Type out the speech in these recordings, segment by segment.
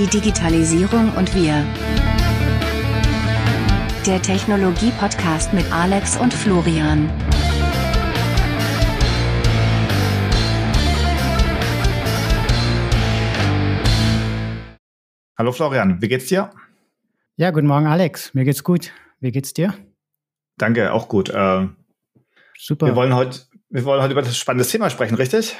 Die Digitalisierung und wir. Der Technologie-Podcast mit Alex und Florian. Hallo Florian, wie geht's dir? Ja, guten Morgen Alex, mir geht's gut. Wie geht's dir? Danke, auch gut. Äh, Super. Wir wollen heute, wir wollen heute über das spannende Thema sprechen, richtig?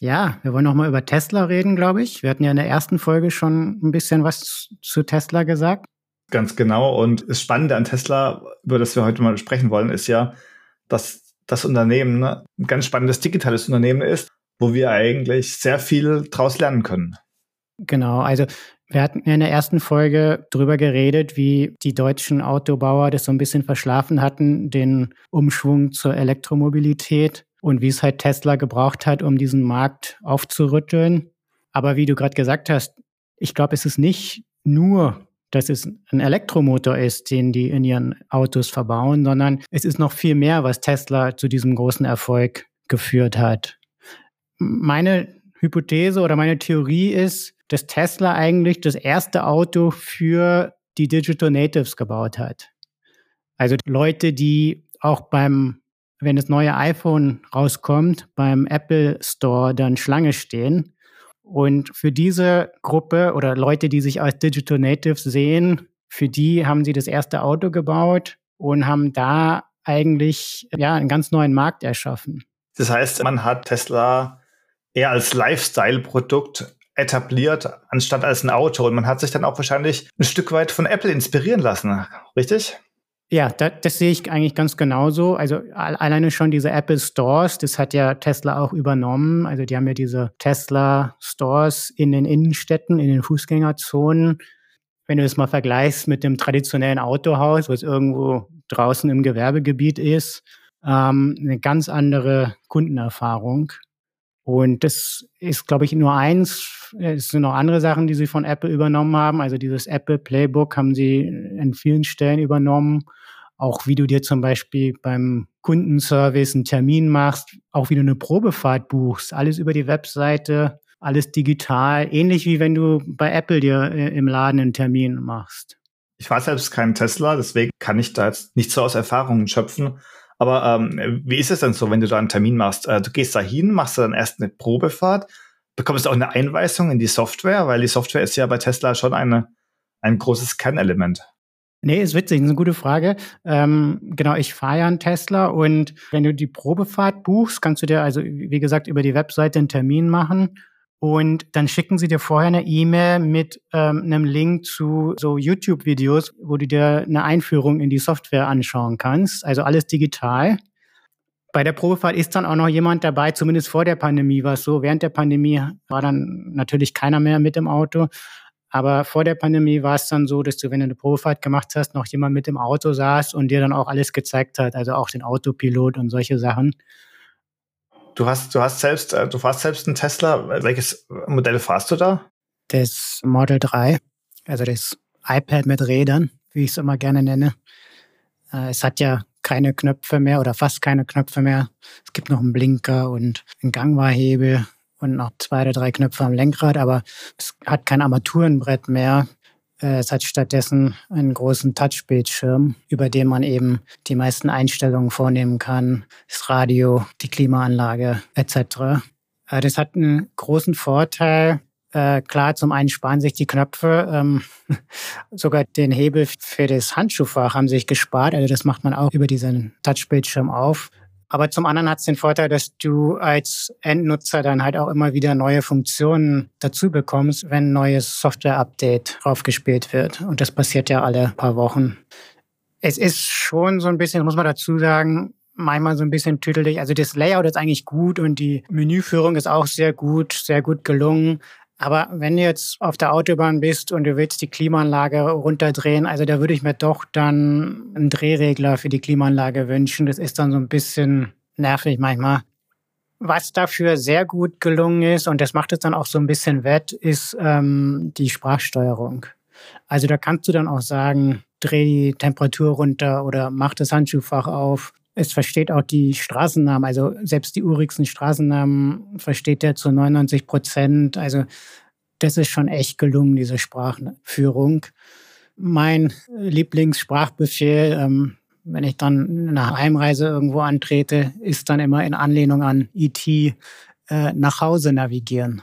Ja, wir wollen noch mal über Tesla reden, glaube ich. Wir hatten ja in der ersten Folge schon ein bisschen was zu Tesla gesagt. Ganz genau. Und das Spannende an Tesla, über das wir heute mal sprechen wollen, ist ja, dass das Unternehmen ne, ein ganz spannendes digitales Unternehmen ist, wo wir eigentlich sehr viel draus lernen können. Genau, also wir hatten in der ersten Folge drüber geredet, wie die deutschen Autobauer das so ein bisschen verschlafen hatten, den Umschwung zur Elektromobilität und wie es halt Tesla gebraucht hat, um diesen Markt aufzurütteln. Aber wie du gerade gesagt hast, ich glaube, es ist nicht nur, dass es ein Elektromotor ist, den die in ihren Autos verbauen, sondern es ist noch viel mehr, was Tesla zu diesem großen Erfolg geführt hat. Meine Hypothese oder meine Theorie ist, dass Tesla eigentlich das erste Auto für die Digital Natives gebaut hat. Also Leute, die auch beim wenn das neue iPhone rauskommt, beim Apple Store dann Schlange stehen. Und für diese Gruppe oder Leute, die sich als Digital Natives sehen, für die haben sie das erste Auto gebaut und haben da eigentlich ja einen ganz neuen Markt erschaffen. Das heißt, man hat Tesla eher als Lifestyle-Produkt etabliert, anstatt als ein Auto. Und man hat sich dann auch wahrscheinlich ein Stück weit von Apple inspirieren lassen, richtig? Ja, das, das sehe ich eigentlich ganz genauso. Also alleine schon diese Apple Stores, das hat ja Tesla auch übernommen. Also die haben ja diese Tesla Stores in den Innenstädten, in den Fußgängerzonen. Wenn du es mal vergleichst mit dem traditionellen Autohaus, was irgendwo draußen im Gewerbegebiet ist, ähm, eine ganz andere Kundenerfahrung. Und das ist, glaube ich, nur eins. Es sind noch andere Sachen, die sie von Apple übernommen haben. Also dieses Apple Playbook haben sie in vielen Stellen übernommen. Auch wie du dir zum Beispiel beim Kundenservice einen Termin machst, auch wie du eine Probefahrt buchst, alles über die Webseite, alles digital, ähnlich wie wenn du bei Apple dir äh, im Laden einen Termin machst. Ich war selbst kein Tesla, deswegen kann ich da jetzt nicht so aus Erfahrungen schöpfen. Aber ähm, wie ist es denn so, wenn du da einen Termin machst? Äh, du gehst da hin, machst du dann erst eine Probefahrt, bekommst du auch eine Einweisung in die Software, weil die Software ist ja bei Tesla schon eine, ein großes Kernelement. Nee, ist witzig, ist eine gute Frage. Ähm, genau, ich fahre ja einen Tesla und wenn du die Probefahrt buchst, kannst du dir also, wie gesagt, über die Webseite einen Termin machen und dann schicken sie dir vorher eine E-Mail mit ähm, einem Link zu so YouTube-Videos, wo du dir eine Einführung in die Software anschauen kannst. Also alles digital. Bei der Probefahrt ist dann auch noch jemand dabei, zumindest vor der Pandemie war es so. Während der Pandemie war dann natürlich keiner mehr mit im Auto. Aber vor der Pandemie war es dann so, dass du, wenn du eine Probefahrt gemacht hast, noch jemand mit im Auto saß und dir dann auch alles gezeigt hat, also auch den Autopilot und solche Sachen. Du hast, du hast selbst, äh, du fährst selbst einen Tesla. Welches Modell fahrst du da? Das Model 3, also das iPad mit Rädern, wie ich es immer gerne nenne. Äh, es hat ja keine Knöpfe mehr oder fast keine Knöpfe mehr. Es gibt noch einen Blinker und einen Gangbarhebel und noch zwei oder drei Knöpfe am Lenkrad, aber es hat kein Armaturenbrett mehr. Äh, es hat stattdessen einen großen Touchbildschirm, über den man eben die meisten Einstellungen vornehmen kann. Das Radio, die Klimaanlage etc. Äh, das hat einen großen Vorteil. Äh, klar, zum einen sparen sich die Knöpfe, ähm, sogar den Hebel für das Handschuhfach haben sich gespart. Also das macht man auch über diesen Touchbildschirm auf. Aber zum anderen hat es den Vorteil, dass du als Endnutzer dann halt auch immer wieder neue Funktionen dazu bekommst, wenn ein neues Software-Update draufgespielt wird. Und das passiert ja alle paar Wochen. Es ist schon so ein bisschen, muss man dazu sagen, manchmal so ein bisschen tüdelig. Also das Layout ist eigentlich gut und die Menüführung ist auch sehr gut, sehr gut gelungen. Aber wenn du jetzt auf der Autobahn bist und du willst die Klimaanlage runterdrehen, also da würde ich mir doch dann einen Drehregler für die Klimaanlage wünschen. Das ist dann so ein bisschen nervig manchmal. Was dafür sehr gut gelungen ist, und das macht es dann auch so ein bisschen wett, ist ähm, die Sprachsteuerung. Also da kannst du dann auch sagen, dreh die Temperatur runter oder mach das Handschuhfach auf es versteht auch die Straßennamen, also selbst die urigsten Straßennamen versteht er zu 99 Prozent. Also das ist schon echt gelungen, diese Sprachführung. Mein Lieblingssprachbefehl, ähm, wenn ich dann eine Heimreise irgendwo antrete, ist dann immer in Anlehnung an IT e äh, nach Hause navigieren.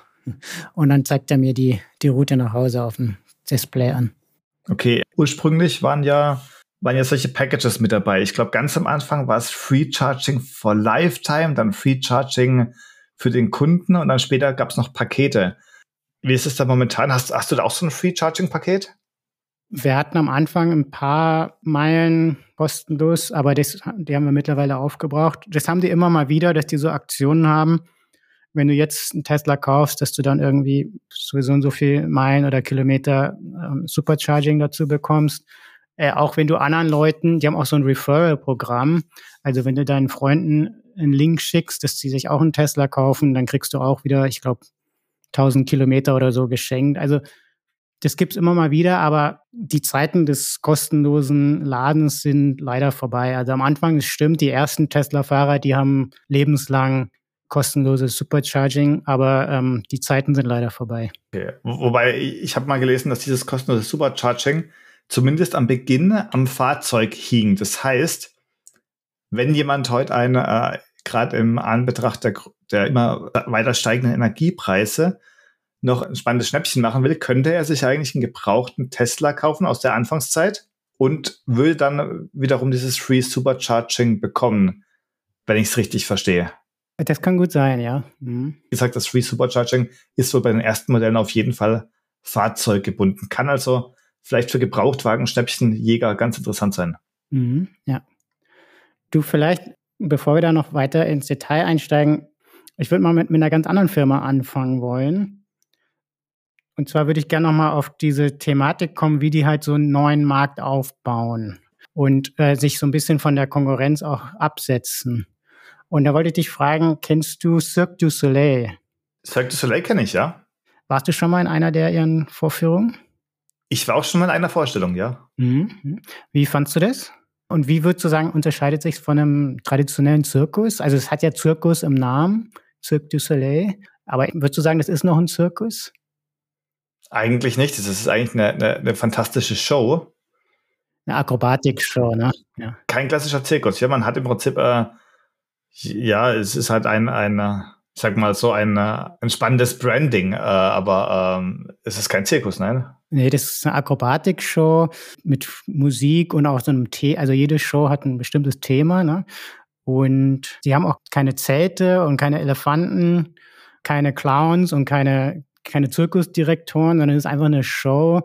Und dann zeigt er mir die, die Route nach Hause auf dem Display an. Okay, ursprünglich waren ja, waren ja solche Packages mit dabei. Ich glaube, ganz am Anfang war es Free Charging for Lifetime, dann Free Charging für den Kunden und dann später gab es noch Pakete. Wie ist es da momentan? Hast, hast du da auch so ein Free Charging Paket? Wir hatten am Anfang ein paar Meilen kostenlos, aber das, die haben wir mittlerweile aufgebraucht. Das haben die immer mal wieder, dass die so Aktionen haben. Wenn du jetzt einen Tesla kaufst, dass du dann irgendwie sowieso so viel Meilen oder Kilometer ähm, Supercharging dazu bekommst. Äh, auch wenn du anderen Leuten, die haben auch so ein Referral-Programm. Also wenn du deinen Freunden einen Link schickst, dass sie sich auch einen Tesla kaufen, dann kriegst du auch wieder, ich glaube, 1000 Kilometer oder so geschenkt. Also das gibt's immer mal wieder, aber die Zeiten des kostenlosen Ladens sind leider vorbei. Also am Anfang, es stimmt, die ersten Tesla-Fahrer, die haben lebenslang kostenloses Supercharging, aber ähm, die Zeiten sind leider vorbei. Okay. Wobei, ich habe mal gelesen, dass dieses kostenlose Supercharging zumindest am Beginn am Fahrzeug hing. Das heißt, wenn jemand heute eine, äh, gerade im Anbetracht der, der immer weiter steigenden Energiepreise, noch ein spannendes Schnäppchen machen will, könnte er sich eigentlich einen gebrauchten Tesla kaufen aus der Anfangszeit und würde dann wiederum dieses Free Supercharging bekommen, wenn ich es richtig verstehe. Das kann gut sein, ja. Mhm. Wie gesagt, das Free Supercharging ist wohl bei den ersten Modellen auf jeden Fall fahrzeuggebunden. Kann also vielleicht für Gebrauchtwagen-Schnäppchenjäger ganz interessant sein. Mhm, ja. Du, vielleicht, bevor wir da noch weiter ins Detail einsteigen, ich würde mal mit, mit einer ganz anderen Firma anfangen wollen. Und zwar würde ich gerne nochmal auf diese Thematik kommen, wie die halt so einen neuen Markt aufbauen und äh, sich so ein bisschen von der Konkurrenz auch absetzen. Und da wollte ich dich fragen, kennst du Cirque du Soleil? Cirque du Soleil kenne ich, ja. Warst du schon mal in einer der ihren Vorführungen? Ich war auch schon mal in einer Vorstellung, ja. Mhm. Wie fandst du das? Und wie würdest du sagen, unterscheidet sich von einem traditionellen Zirkus? Also es hat ja Zirkus im Namen, Cirque du Soleil. Aber würdest du sagen, das ist noch ein Zirkus? Eigentlich nicht. Das ist eigentlich eine, eine, eine fantastische Show. Eine Akrobatik-Show, ne? Ja. Kein klassischer Zirkus. Ja, man hat im Prinzip, äh, ja, es ist halt ein, ein ich sag mal so, ein, ein spannendes Branding, äh, aber ähm, es ist kein Zirkus, nein? Nee, das ist eine Akrobatik-Show mit Musik und auch so einem Thema. Also jede Show hat ein bestimmtes Thema, ne? Und sie haben auch keine Zelte und keine Elefanten, keine Clowns und keine keine Zirkusdirektoren, sondern es ist einfach eine Show.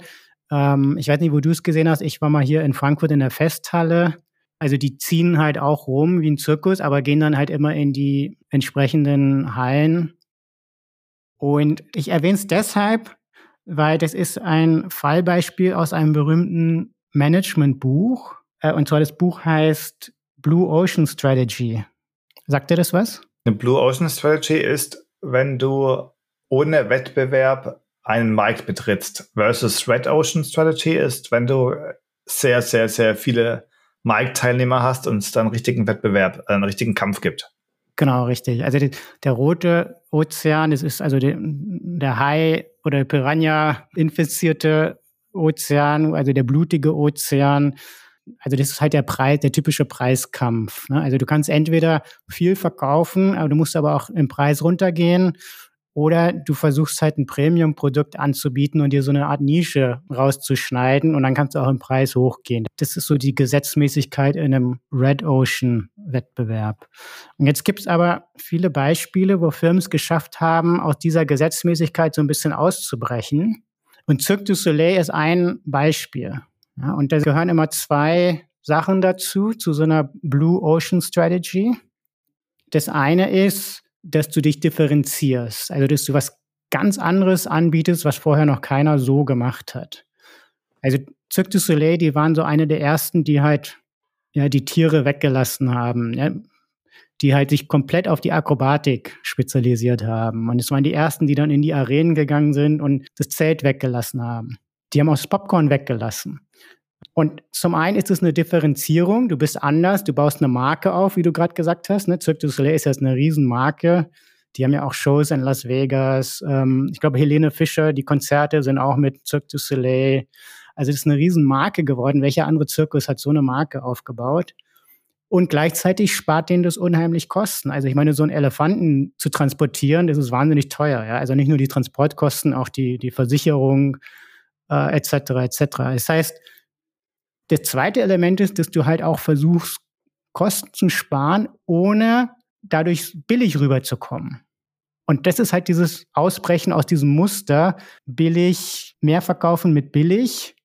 Ähm, ich weiß nicht, wo du es gesehen hast. Ich war mal hier in Frankfurt in der Festhalle. Also die ziehen halt auch rum wie ein Zirkus, aber gehen dann halt immer in die entsprechenden Hallen. Und ich erwähne es deshalb, weil das ist ein Fallbeispiel aus einem berühmten Managementbuch. Äh, und zwar das Buch heißt Blue Ocean Strategy. Sagt dir das was? Eine Blue Ocean Strategy ist, wenn du ohne Wettbewerb einen Markt betrittst versus Red Ocean Strategy ist, wenn du sehr, sehr, sehr viele Marktteilnehmer hast und es dann einen richtigen Wettbewerb, einen richtigen Kampf gibt. Genau, richtig. Also die, der rote Ozean, das ist also die, der Hai oder Piranha infizierte Ozean, also der blutige Ozean. Also das ist halt der Preis, der typische Preiskampf. Ne? Also du kannst entweder viel verkaufen, aber du musst aber auch im Preis runtergehen oder du versuchst halt ein Premium-Produkt anzubieten und dir so eine Art Nische rauszuschneiden und dann kannst du auch im Preis hochgehen. Das ist so die Gesetzmäßigkeit in einem Red Ocean-Wettbewerb. Und jetzt gibt es aber viele Beispiele, wo Firmen es geschafft haben, aus dieser Gesetzmäßigkeit so ein bisschen auszubrechen. Und Cirque du Soleil ist ein Beispiel. Ja, und da gehören immer zwei Sachen dazu, zu so einer Blue Ocean Strategy. Das eine ist, dass du dich differenzierst, also dass du was ganz anderes anbietest, was vorher noch keiner so gemacht hat. Also Cirque du Soleil, die waren so eine der ersten, die halt ja die Tiere weggelassen haben, ja, die halt sich komplett auf die Akrobatik spezialisiert haben. Und es waren die ersten, die dann in die Arenen gegangen sind und das Zelt weggelassen haben. Die haben auch das Popcorn weggelassen. Und zum einen ist es eine Differenzierung. Du bist anders, du baust eine Marke auf, wie du gerade gesagt hast. Ne? Cirque du Soleil ist jetzt eine Riesenmarke, Die haben ja auch Shows in Las Vegas. Ähm, ich glaube, Helene Fischer, die Konzerte sind auch mit Cirque du Soleil. Also das ist eine Riesenmarke geworden. Welcher andere Zirkus hat so eine Marke aufgebaut? Und gleichzeitig spart denen das unheimlich Kosten. Also ich meine, so einen Elefanten zu transportieren, das ist wahnsinnig teuer. Ja? Also nicht nur die Transportkosten, auch die, die Versicherung äh, etc. etc. Das heißt, das zweite Element ist, dass du halt auch versuchst, Kosten zu sparen, ohne dadurch billig rüberzukommen. Und das ist halt dieses Ausbrechen aus diesem Muster, billig, mehr verkaufen mit billig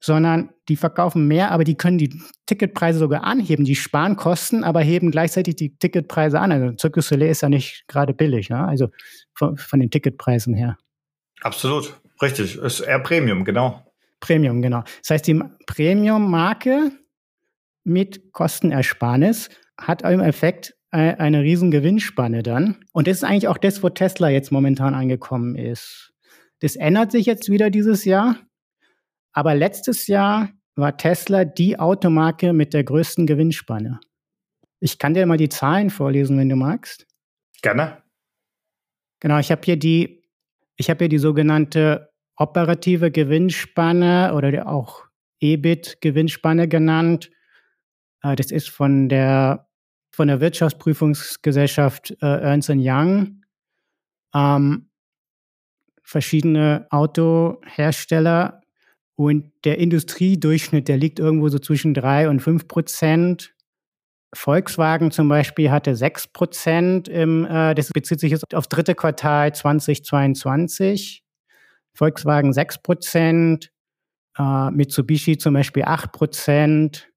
sondern die verkaufen mehr, aber die können die Ticketpreise sogar anheben. Die sparen Kosten, aber heben gleichzeitig die Ticketpreise an. Also Cirque du Soleil ist ja nicht gerade billig, ne? also von, von den Ticketpreisen her. Absolut, richtig. Ist eher Premium, genau. Premium, genau. Das heißt, die Premium-Marke mit Kostenersparnis hat im Effekt eine riesen Gewinnspanne dann. Und das ist eigentlich auch das, wo Tesla jetzt momentan angekommen ist. Das ändert sich jetzt wieder dieses Jahr. Aber letztes Jahr war Tesla die Automarke mit der größten Gewinnspanne. Ich kann dir mal die Zahlen vorlesen, wenn du magst. Gerne. Genau, ich habe hier die, ich habe hier die sogenannte operative Gewinnspanne oder auch EBIT-Gewinnspanne genannt. Äh, das ist von der von der Wirtschaftsprüfungsgesellschaft äh, Ernst Young. Ähm, verschiedene Autohersteller und der Industriedurchschnitt, der liegt irgendwo so zwischen drei und fünf Prozent. Volkswagen zum Beispiel hatte sechs Prozent, äh, das bezieht sich jetzt aufs dritte Quartal 2022. Volkswagen sechs Prozent, äh, Mitsubishi zum Beispiel acht Prozent,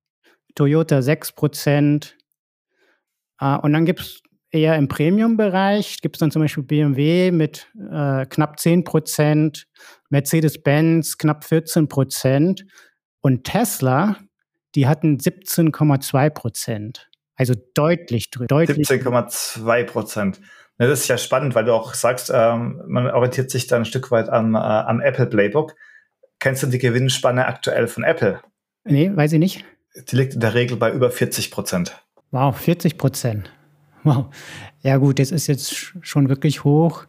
Toyota sechs Prozent. Äh, und dann gibt es eher im Premium-Bereich, gibt es dann zum Beispiel BMW mit äh, knapp zehn Prozent, Mercedes-Benz knapp 14 Prozent und Tesla, die hatten 17,2 Prozent. Also deutlich drüber. 17,2 Prozent. Ja, das ist ja spannend, weil du auch sagst, ähm, man orientiert sich da ein Stück weit am, äh, am Apple Playbook. Kennst du die Gewinnspanne aktuell von Apple? Nee, weiß ich nicht. Die liegt in der Regel bei über 40 Prozent. Wow, 40 Prozent. Wow. Ja gut, das ist jetzt schon wirklich hoch.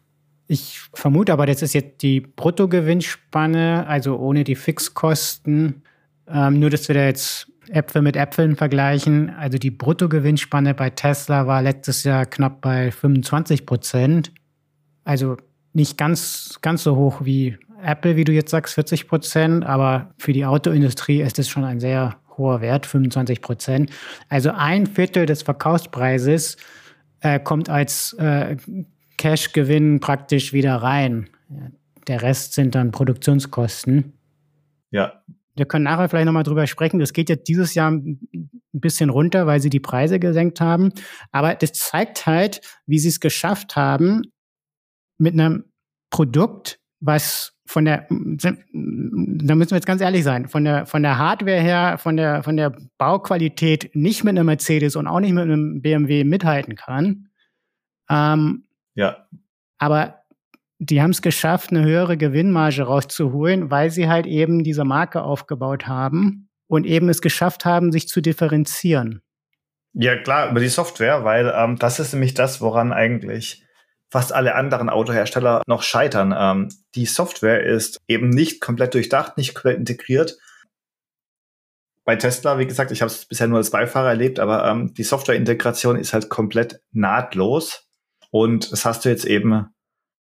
Ich vermute aber, das ist jetzt die Bruttogewinnspanne, also ohne die Fixkosten. Ähm, nur, dass wir da jetzt Äpfel mit Äpfeln vergleichen. Also die Bruttogewinnspanne bei Tesla war letztes Jahr knapp bei 25 Prozent. Also nicht ganz, ganz so hoch wie Apple, wie du jetzt sagst, 40 Prozent. Aber für die Autoindustrie ist es schon ein sehr hoher Wert, 25 Prozent. Also ein Viertel des Verkaufspreises äh, kommt als äh, Cash-Gewinn praktisch wieder rein. Der Rest sind dann Produktionskosten. Ja. Wir können nachher vielleicht nochmal drüber sprechen. Das geht jetzt dieses Jahr ein bisschen runter, weil sie die Preise gesenkt haben. Aber das zeigt halt, wie sie es geschafft haben, mit einem Produkt, was von der, da müssen wir jetzt ganz ehrlich sein, von der, von der Hardware her, von der, von der Bauqualität nicht mit einem Mercedes und auch nicht mit einem BMW mithalten kann. Ähm, ja. Aber die haben es geschafft, eine höhere Gewinnmarge rauszuholen, weil sie halt eben diese Marke aufgebaut haben und eben es geschafft haben, sich zu differenzieren. Ja, klar, über die Software, weil ähm, das ist nämlich das, woran eigentlich fast alle anderen Autohersteller noch scheitern. Ähm, die Software ist eben nicht komplett durchdacht, nicht komplett integriert. Bei Tesla, wie gesagt, ich habe es bisher nur als Beifahrer erlebt, aber ähm, die Softwareintegration ist halt komplett nahtlos. Und das hast du jetzt eben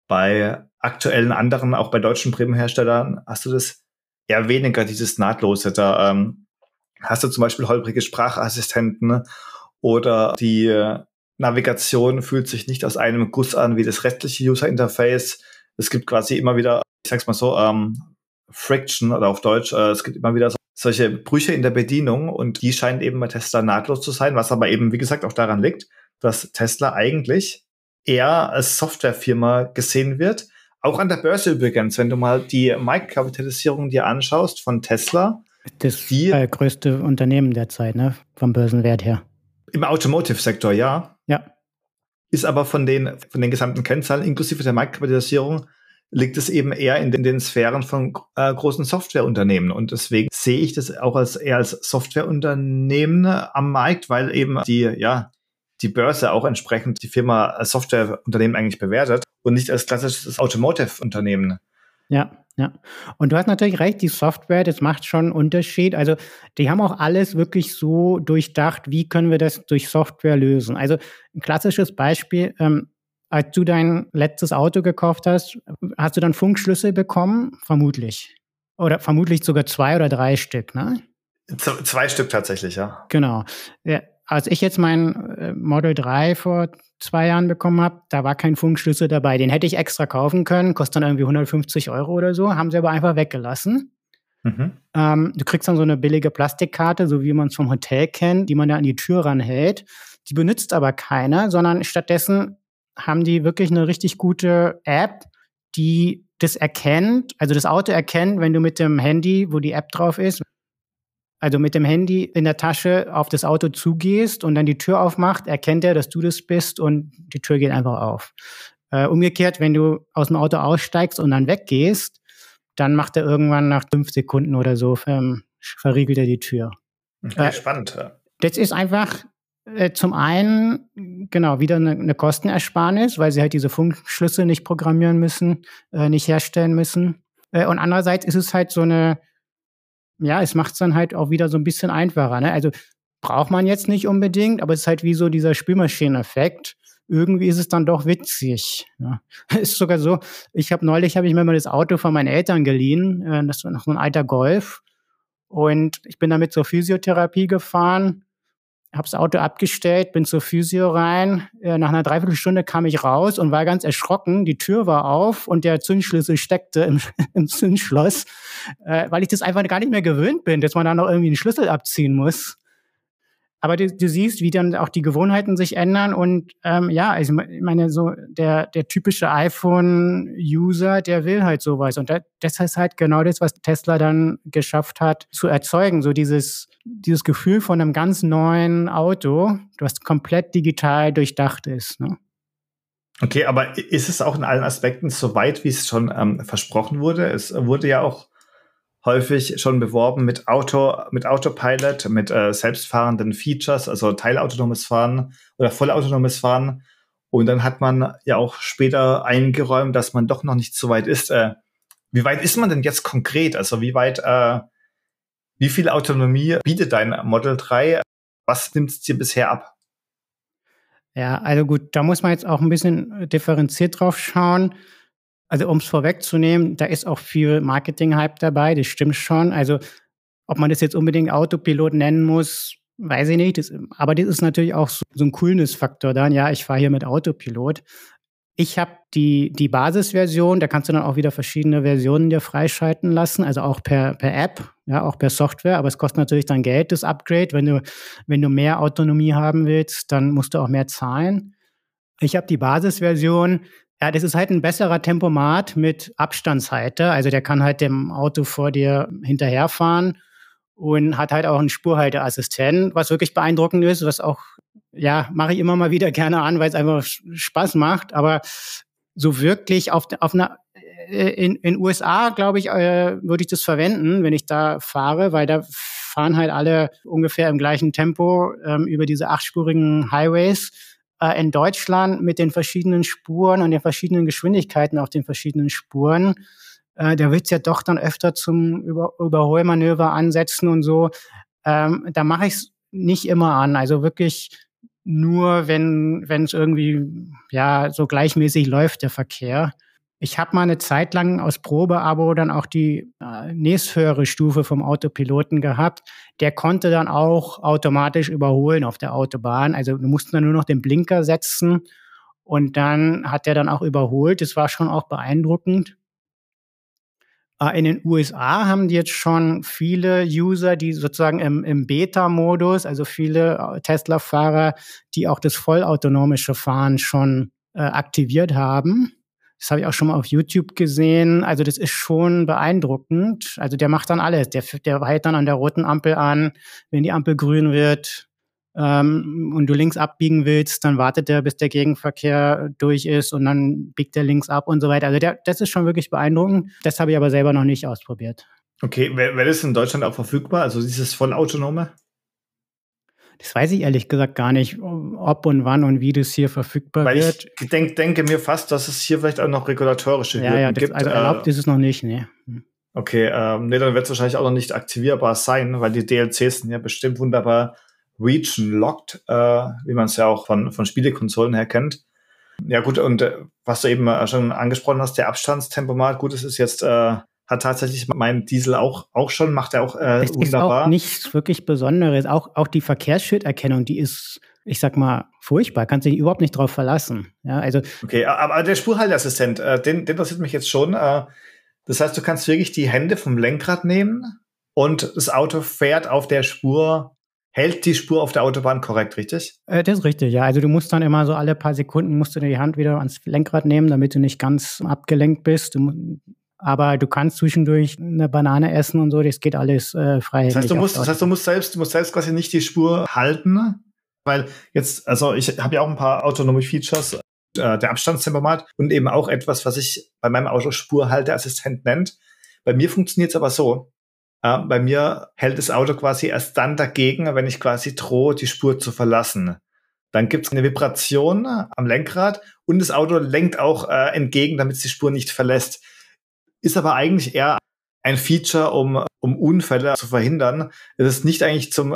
bei aktuellen anderen, auch bei deutschen Premiumherstellern, hast du das eher weniger, dieses Nahtlose. Da ähm, hast du zum Beispiel holprige Sprachassistenten oder die Navigation fühlt sich nicht aus einem Guss an wie das restliche User Interface. Es gibt quasi immer wieder, ich sag's mal so, ähm, Friction oder auf Deutsch, äh, es gibt immer wieder so, solche Brüche in der Bedienung und die scheinen eben bei Tesla nahtlos zu sein, was aber eben, wie gesagt, auch daran liegt, dass Tesla eigentlich eher als Softwarefirma gesehen wird. Auch an der Börse übrigens, wenn du mal die Marktkapitalisierung dir anschaust von Tesla. Das die, äh, größte Unternehmen derzeit, ne? Vom Börsenwert her. Im Automotive-Sektor, ja. Ja. Ist aber von den, von den gesamten Kennzahlen, inklusive der Marktkapitalisierung, liegt es eben eher in den, in den Sphären von äh, großen Softwareunternehmen. Und deswegen sehe ich das auch als eher als Softwareunternehmen am Markt, weil eben die, ja, die Börse auch entsprechend die Firma als Softwareunternehmen eigentlich bewertet und nicht als klassisches Automotive-Unternehmen. Ja, ja. Und du hast natürlich recht, die Software, das macht schon einen Unterschied. Also die haben auch alles wirklich so durchdacht, wie können wir das durch Software lösen. Also ein klassisches Beispiel, ähm, als du dein letztes Auto gekauft hast, hast du dann Funkschlüssel bekommen? Vermutlich. Oder vermutlich sogar zwei oder drei Stück, ne? Z zwei Stück tatsächlich, ja. Genau. Ja, als ich jetzt mein äh, Model 3 vor zwei Jahren bekommen habe, da war kein Funkschlüssel dabei. Den hätte ich extra kaufen können, kostet dann irgendwie 150 Euro oder so, haben sie aber einfach weggelassen. Mhm. Ähm, du kriegst dann so eine billige Plastikkarte, so wie man es vom Hotel kennt, die man da an die Tür ranhält. Die benutzt aber keiner, sondern stattdessen haben die wirklich eine richtig gute App, die das erkennt, also das Auto erkennt, wenn du mit dem Handy, wo die App drauf ist, also mit dem Handy in der Tasche auf das Auto zugehst und dann die Tür aufmacht, erkennt er, dass du das bist und die Tür geht einfach auf. Äh, umgekehrt, wenn du aus dem Auto aussteigst und dann weggehst, dann macht er irgendwann nach fünf Sekunden oder so, ähm, verriegelt er die Tür. Okay, äh, spannend. Das ist einfach äh, zum einen, genau, wieder eine, eine, Kostenersparnis, weil sie halt diese Funkschlüssel nicht programmieren müssen, äh, nicht herstellen müssen. Äh, und andererseits ist es halt so eine, ja, es macht es dann halt auch wieder so ein bisschen einfacher. Ne? Also braucht man jetzt nicht unbedingt, aber es ist halt wie so dieser Spülmaschineneffekt. Irgendwie ist es dann doch witzig. Ja. Ist sogar so, ich habe neulich, habe ich mir mal das Auto von meinen Eltern geliehen, äh, das war noch so ein alter Golf. Und ich bin damit zur Physiotherapie gefahren, habe das Auto abgestellt, bin zur Physio rein. Äh, nach einer Dreiviertelstunde kam ich raus und war ganz erschrocken. Die Tür war auf und der Zündschlüssel steckte im, im Zündschloss äh, weil ich das einfach gar nicht mehr gewöhnt bin, dass man da noch irgendwie einen Schlüssel abziehen muss. Aber du, du siehst, wie dann auch die Gewohnheiten sich ändern und ähm, ja, ich meine, so der, der typische iPhone-User, der will halt sowas. Und das ist halt genau das, was Tesla dann geschafft hat zu erzeugen. So dieses, dieses Gefühl von einem ganz neuen Auto, was komplett digital durchdacht ist. Ne? Okay, aber ist es auch in allen Aspekten so weit, wie es schon ähm, versprochen wurde? Es wurde ja auch häufig schon beworben mit Auto, mit Autopilot, mit äh, selbstfahrenden Features, also teilautonomes Fahren oder vollautonomes Fahren. Und dann hat man ja auch später eingeräumt, dass man doch noch nicht so weit ist. Äh, wie weit ist man denn jetzt konkret? Also wie weit, äh, wie viel Autonomie bietet dein Model 3? Was nimmt es dir bisher ab? Ja, also gut, da muss man jetzt auch ein bisschen differenziert drauf schauen. Also um es vorwegzunehmen, da ist auch viel Marketing-Hype dabei, das stimmt schon. Also ob man das jetzt unbedingt Autopilot nennen muss, weiß ich nicht. Das, aber das ist natürlich auch so, so ein Coolness-Faktor dann. Ja, ich fahre hier mit Autopilot. Ich habe die, die Basisversion, da kannst du dann auch wieder verschiedene Versionen dir freischalten lassen, also auch per, per App, ja, auch per Software, aber es kostet natürlich dann Geld, das Upgrade. Wenn du, wenn du mehr Autonomie haben willst, dann musst du auch mehr zahlen. Ich habe die Basisversion, ja, das ist halt ein besserer Tempomat mit Abstandshalter. Also der kann halt dem Auto vor dir hinterherfahren und hat halt auch einen Spurhalteassistent, was wirklich beeindruckend ist, was auch, ja, mache ich immer mal wieder gerne an, weil es einfach Spaß macht. Aber so wirklich auf, auf einer, äh, in, in USA, glaube ich, äh, würde ich das verwenden, wenn ich da fahre, weil da fahren halt alle ungefähr im gleichen Tempo ähm, über diese achtspurigen Highways äh, in Deutschland mit den verschiedenen Spuren und den verschiedenen Geschwindigkeiten auf den verschiedenen Spuren, äh, da wird es ja doch dann öfter zum Über Überholmanöver ansetzen und so. Ähm, da mache ich es nicht immer an. Also wirklich nur, wenn wenn es irgendwie ja so gleichmäßig läuft, der Verkehr. Ich habe mal eine Zeit lang aus Probeabo dann auch die äh, nächsthöhere Stufe vom Autopiloten gehabt. Der konnte dann auch automatisch überholen auf der Autobahn. Also du musst dann nur noch den Blinker setzen und dann hat er dann auch überholt. Das war schon auch beeindruckend. Äh, in den USA haben die jetzt schon viele User, die sozusagen im, im Beta-Modus, also viele äh, Tesla-Fahrer, die auch das vollautonomische Fahren schon äh, aktiviert haben. Das habe ich auch schon mal auf YouTube gesehen. Also das ist schon beeindruckend. Also der macht dann alles. Der, der hält dann an der roten Ampel an. Wenn die Ampel grün wird ähm, und du links abbiegen willst, dann wartet der, bis der Gegenverkehr durch ist und dann biegt der links ab und so weiter. Also der, das ist schon wirklich beeindruckend. Das habe ich aber selber noch nicht ausprobiert. Okay, wäre das in Deutschland auch verfügbar? Also dieses vollautonome? Das weiß ich ehrlich gesagt gar nicht, ob und wann und wie das hier verfügbar Weil wird. Ich denk, denke mir fast, dass es hier vielleicht auch noch regulatorische ja, Hürden ja, das, gibt. also erlaubt äh, ist es noch nicht, ne. Okay, ähm, nee, dann wird es wahrscheinlich auch noch nicht aktivierbar sein, weil die DLCs sind ja bestimmt wunderbar region-locked, äh, wie man es ja auch von, von Spielekonsolen her kennt. Ja gut, und äh, was du eben äh, schon angesprochen hast, der Abstandstempomat, gut, es ist jetzt, äh, hat tatsächlich mein Diesel auch, auch schon, macht er auch äh, Es ist wunderbar. auch nichts wirklich Besonderes. Auch, auch die Verkehrsschilderkennung, die ist, ich sag mal, furchtbar. Kannst dich überhaupt nicht drauf verlassen. Ja, also Okay, aber der Spurhalteassistent, äh, den, den interessiert mich jetzt schon. Äh, das heißt, du kannst wirklich die Hände vom Lenkrad nehmen und das Auto fährt auf der Spur, hält die Spur auf der Autobahn korrekt, richtig? Äh, das ist richtig, ja. Also du musst dann immer so alle paar Sekunden musst du die Hand wieder ans Lenkrad nehmen, damit du nicht ganz abgelenkt bist. Du, aber du kannst zwischendurch eine Banane essen und so, das geht alles äh, frei. Das heißt, du musst, das heißt, du musst selbst, du musst selbst quasi nicht die Spur halten, weil jetzt, also ich habe ja auch ein paar autonome Features, äh, der Abstandstempomat und eben auch etwas, was ich bei meinem Auto Spurhalteassistent nennt. Bei mir funktioniert es aber so. Äh, bei mir hält das Auto quasi erst dann dagegen, wenn ich quasi drohe, die Spur zu verlassen. Dann gibt es eine Vibration am Lenkrad und das Auto lenkt auch äh, entgegen, damit es die Spur nicht verlässt. Ist aber eigentlich eher ein Feature, um, um Unfälle zu verhindern. Es ist nicht eigentlich zum,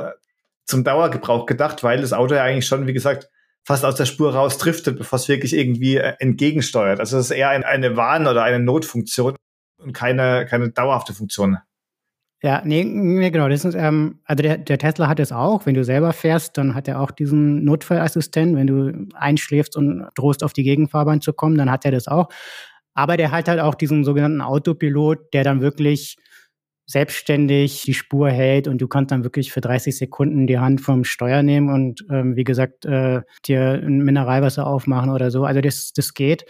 zum Dauergebrauch gedacht, weil das Auto ja eigentlich schon, wie gesagt, fast aus der Spur raus driftet, bevor es wirklich irgendwie äh, entgegensteuert. Also es ist eher ein, eine Warn- oder eine Notfunktion und keine, keine dauerhafte Funktion. Ja, nee, nee genau. Das ist, ähm, also der, der Tesla hat es auch. Wenn du selber fährst, dann hat er auch diesen Notfallassistent. Wenn du einschläfst und drohst, auf die Gegenfahrbahn zu kommen, dann hat er das auch. Aber der hat halt auch diesen sogenannten Autopilot, der dann wirklich selbstständig die Spur hält und du kannst dann wirklich für 30 Sekunden die Hand vom Steuer nehmen und ähm, wie gesagt äh, dir ein Mineralwasser aufmachen oder so. Also das, das geht.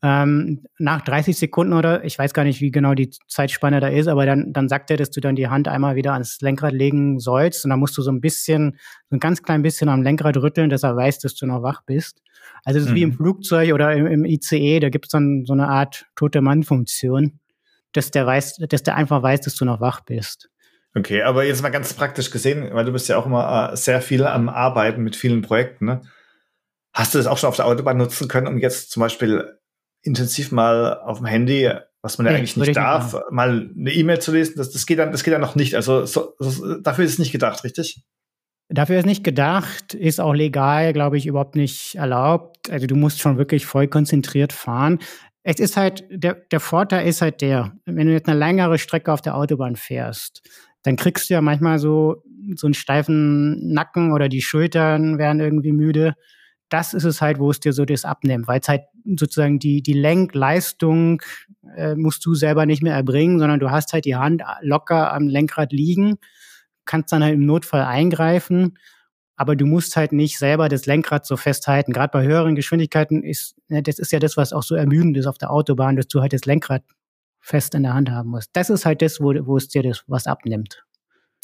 Ähm, nach 30 Sekunden oder ich weiß gar nicht, wie genau die Zeitspanne da ist, aber dann, dann sagt er, dass du dann die Hand einmal wieder ans Lenkrad legen sollst und dann musst du so ein bisschen, so ein ganz klein bisschen am Lenkrad rütteln, dass er weiß, dass du noch wach bist. Also das ist wie im Mhm. Flugzeug oder im, im ICE, da gibt's dann so eine Art tote Mann-Funktion, dass der weiß, dass der einfach weiß, dass du noch wach bist. Okay, aber jetzt mal ganz praktisch gesehen, weil du bist ja auch immer äh, sehr viel am Arbeiten mit vielen Projekten. Ne? Hast du das auch schon auf der Autobahn nutzen können, um jetzt zum Beispiel intensiv mal auf dem Handy, was man ja Nee, eigentlich nicht ich nicht darf, mal eine E-Mail zu lesen? Das, das geht dann, das geht dann noch nicht. Also so, so, dafür ist es nicht gedacht, richtig? Dafür ist nicht gedacht, ist auch legal, glaube ich, überhaupt nicht erlaubt. Also du musst schon wirklich voll konzentriert fahren. Es ist halt, der, der Vorteil ist halt der, wenn du jetzt eine längere Strecke auf der Autobahn fährst, dann kriegst du ja manchmal so, so einen steifen Nacken oder die Schultern werden irgendwie müde. Das ist es halt, wo es dir so das abnimmt, weil es halt sozusagen die, die Lenkleistung äh, musst du selber nicht mehr erbringen, sondern du hast halt die Hand locker am Lenkrad liegen kannst dann halt im Notfall eingreifen, aber du musst halt nicht selber das Lenkrad so festhalten. Gerade bei höheren Geschwindigkeiten ist, ne, das ist ja das, was auch so ermüdend ist auf der Autobahn, dass du halt das Lenkrad fest in der Hand haben musst. Das ist halt das, wo, wo es dir das was abnimmt.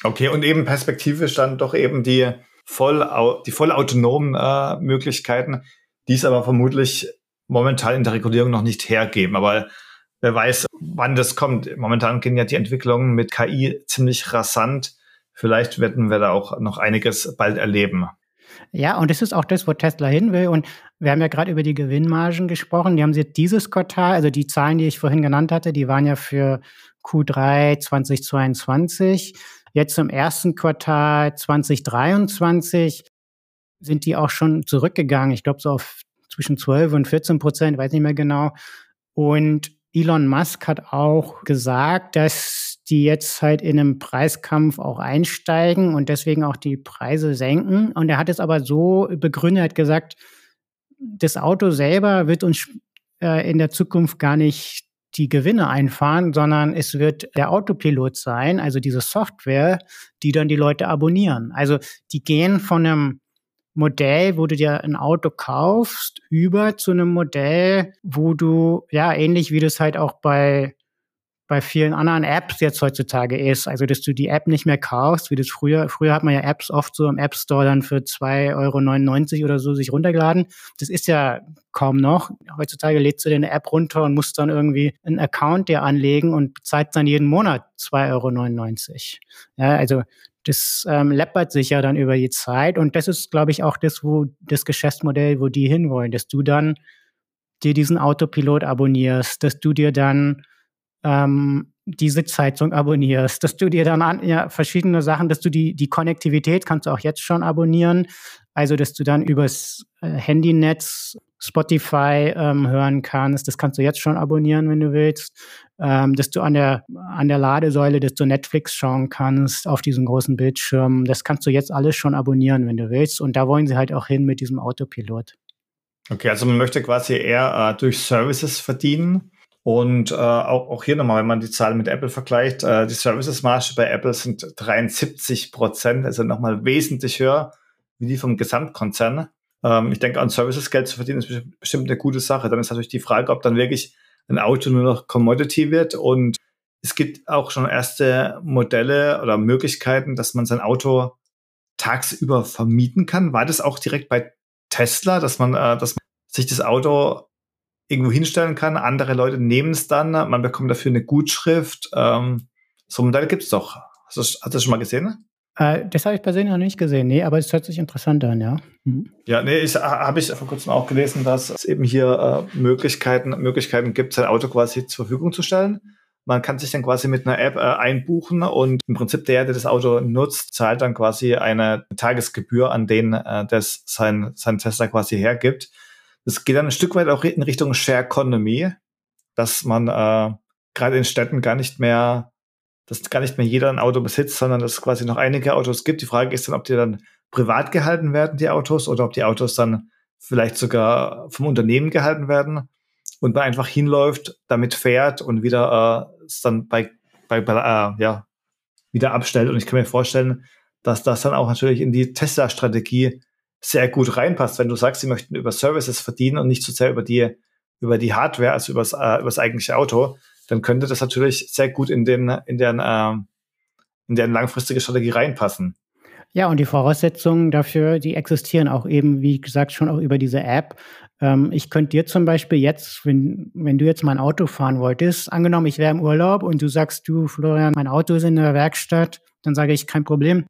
Okay, und eben perspektivisch dann doch eben die voll, die voll autonomen äh, Möglichkeiten, die es aber vermutlich momentan in der Regulierung noch nicht hergeben. Aber wer weiß, wann das kommt. Momentan gehen ja die Entwicklungen mit KI ziemlich rasant. Vielleicht werden wir da auch noch einiges bald erleben. Ja, und das ist auch das, wo Tesla hin will. Und wir haben ja gerade über die Gewinnmargen gesprochen. Die haben sie dieses Quartal, also die Zahlen, die ich vorhin genannt hatte, die waren ja für Q3 2022. Jetzt im ersten Quartal 2023 sind die auch schon zurückgegangen. Ich glaube so auf zwischen 12 und 14 Prozent, weiß nicht mehr genau. Und Elon Musk hat auch gesagt, dass die jetzt halt in einem Preiskampf auch einsteigen und deswegen auch die Preise senken. Und er hat es aber so begründet, gesagt, das Auto selber wird uns äh, in der Zukunft gar nicht die Gewinne einfahren, sondern es wird der Autopilot sein, also diese Software, die dann die Leute abonnieren. Also die gehen von einem Modell, wo du dir ein Auto kaufst, über zu einem Modell, wo du, ja, ähnlich wie das halt auch bei, bei vielen anderen Apps jetzt heutzutage ist. Also, dass du die App nicht mehr kaufst, wie das früher, früher hat man ja Apps oft so im App Store dann für 2,99 Euro oder so sich runtergeladen. Das ist ja kaum noch. Heutzutage lädst du dir eine App runter und musst dann irgendwie einen Account dir anlegen und bezahlst dann jeden Monat 2,99 Euro. Ja, also das ähm, läppert sich ja dann über die Zeit und das ist, glaube ich, auch das, wo das Geschäftsmodell, wo die hinwollen, dass du dann dir diesen Autopilot abonnierst, dass du dir dann ähm, diese Zeitung abonnierst, dass du dir dann an, ja, verschiedene Sachen, dass du die, die Konnektivität kannst du auch jetzt schon abonnieren. Also, dass du dann übers äh, Handynetz Spotify ähm, hören kannst. Das kannst du jetzt schon abonnieren, wenn du willst. Ähm, dass du an der, an der Ladesäule, dass du Netflix schauen kannst auf diesen großen Bildschirm. Das kannst du jetzt alles schon abonnieren, wenn du willst. Und da wollen sie halt auch hin mit diesem Autopilot. Okay, also man möchte quasi eher äh, durch Services verdienen. Und äh, auch, auch hier nochmal, wenn man die Zahlen mit Apple vergleicht, äh, die Services-Marge bei Apple sind 73 Prozent, also nochmal wesentlich höher wie die vom Gesamtkonzern. Ähm, ich denke, an Services Geld zu verdienen ist bestimmt eine gute Sache. Dann ist natürlich die Frage, ob dann wirklich ein Auto nur noch Commodity wird. Und es gibt auch schon erste Modelle oder Möglichkeiten, dass man sein Auto tagsüber vermieten kann. War das auch direkt bei Tesla, dass man, äh, dass man sich das Auto irgendwo hinstellen kann, andere Leute nehmen es dann, man bekommt dafür eine Gutschrift. Ähm, so ein Modell gibt es doch. Hast du, hast du das schon mal gesehen? Äh, das habe ich persönlich noch nicht gesehen, nee, aber es hört sich interessant an, ja. Mhm. Ja, nee, ich habe ich vor kurzem auch gelesen, dass es eben hier äh, Möglichkeiten, Möglichkeiten gibt, sein Auto quasi zur Verfügung zu stellen. Man kann sich dann quasi mit einer App äh, einbuchen und im Prinzip der, der das Auto nutzt, zahlt dann quasi eine Tagesgebühr, an den äh, das sein, sein Tesla quasi hergibt. Das geht dann ein Stück weit auch in Richtung Share Economy, dass man äh, gerade in Städten gar nicht mehr, dass gar nicht mehr jeder ein Auto besitzt, sondern dass es quasi noch einige Autos gibt. Die Frage ist dann, ob die dann privat gehalten werden, die Autos, oder ob die Autos dann vielleicht sogar vom Unternehmen gehalten werden und man einfach hinläuft, damit fährt und wieder äh, es dann bei, bei, bei äh, ja, wieder abstellt. Und ich kann mir vorstellen, dass das dann auch natürlich in die Tesla-Strategie sehr gut reinpasst, wenn du sagst, sie möchten über Services verdienen und nicht so sehr über die, über die Hardware, also über äh, das eigentliche Auto, dann könnte das natürlich sehr gut in den, in deren, äh, in deren langfristige Strategie reinpassen. Ja, und die Voraussetzungen dafür, die existieren auch eben, wie gesagt, schon auch über diese App. Ähm, ich könnte dir zum Beispiel jetzt, wenn, wenn du jetzt mein Auto fahren wolltest, angenommen, ich wäre im Urlaub und du sagst, du, Florian, mein Auto ist in der Werkstatt, dann sage ich, kein Problem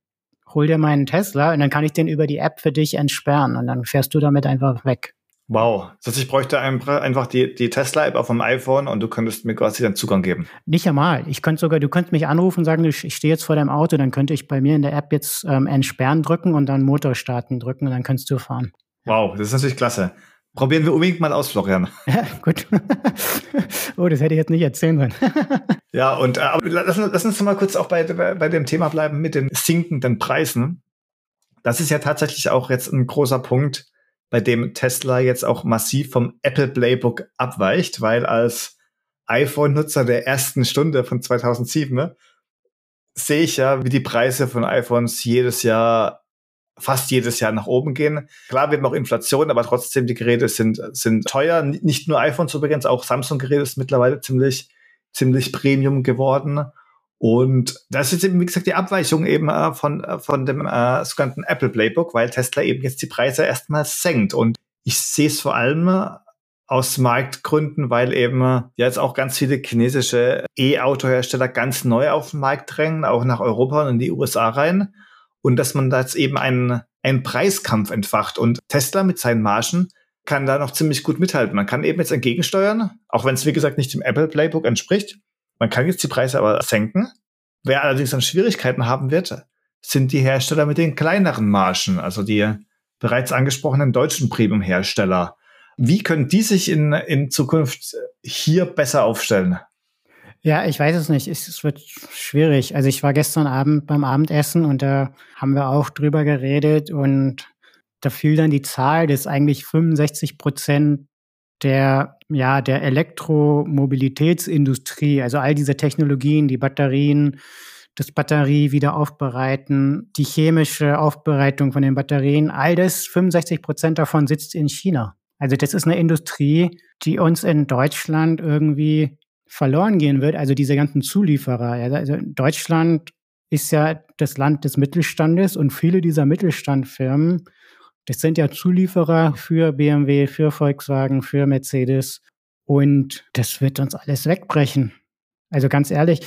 hol dir meinen Tesla und dann kann ich den über die App für dich entsperren und dann fährst du damit einfach weg. Wow. Das heißt, ich bräuchte einfach die, die Tesla-App auf dem iPhone und du könntest mir quasi dann Zugang geben. Nicht einmal. Ich könnte sogar, du könntest mich anrufen und sagen, ich, ich stehe jetzt vor deinem Auto, dann könnte ich bei mir in der App jetzt ähm, entsperren drücken und dann Motor starten drücken und dann kannst du fahren. Wow, das ist natürlich klasse. Probieren wir unbedingt mal aus, Florian. Ja, gut. oh, das hätte ich jetzt nicht erzählen sollen. ja, und äh, aber lass, lass uns mal kurz auch bei, bei, bei dem Thema bleiben mit den sinkenden Preisen. Das ist ja tatsächlich auch jetzt ein großer Punkt, bei dem Tesla jetzt auch massiv vom Apple Playbook abweicht, weil als iPhone-Nutzer der ersten Stunde von 2007 ne, sehe ich ja, wie die Preise von iPhones jedes Jahr fast jedes Jahr nach oben gehen. Klar, wir haben auch Inflation, aber trotzdem die Geräte sind, sind teuer. Nicht nur iPhones übrigens, auch Samsung-Geräte ist mittlerweile ziemlich, ziemlich Premium geworden. Und das ist eben, wie gesagt, die Abweichung eben äh, von, äh, von dem äh, sogenannten Apple Playbook, weil Tesla eben jetzt die Preise erstmal senkt. Und ich sehe es vor allem aus Marktgründen, weil eben ja jetzt auch ganz viele chinesische E-Auto-Hersteller ganz neu auf den Markt drängen, auch nach Europa und in die USA rein und dass man da jetzt eben einen, einen Preiskampf entfacht. Und Tesla mit seinen Margen kann da noch ziemlich gut mithalten. Man kann eben jetzt entgegensteuern, auch wenn es wie gesagt nicht dem Apple Playbook entspricht. Man kann jetzt die Preise aber senken. Wer allerdings dann Schwierigkeiten haben wird, sind die Hersteller mit den kleineren Margen, also die bereits angesprochenen deutschen Premium-Hersteller. Wie können die sich in, in Zukunft hier besser aufstellen? Ja, ich weiß es nicht. Es wird schwierig. Also ich war gestern Abend beim Abendessen und da haben wir auch drüber geredet und da fiel dann die Zahl, dass eigentlich 65 Prozent der, ja, der Elektromobilitätsindustrie, also all diese Technologien, die Batterien, das Batterie wieder aufbereiten, die chemische Aufbereitung von den Batterien, all das, 65 Prozent davon sitzt in China. Also das ist eine Industrie, die uns in Deutschland irgendwie verloren gehen wird, also diese ganzen Zulieferer. Also Deutschland ist ja das Land des Mittelstandes und viele dieser Mittelstandfirmen, das sind ja Zulieferer für BMW, für Volkswagen, für Mercedes und das wird uns alles wegbrechen. Also ganz ehrlich,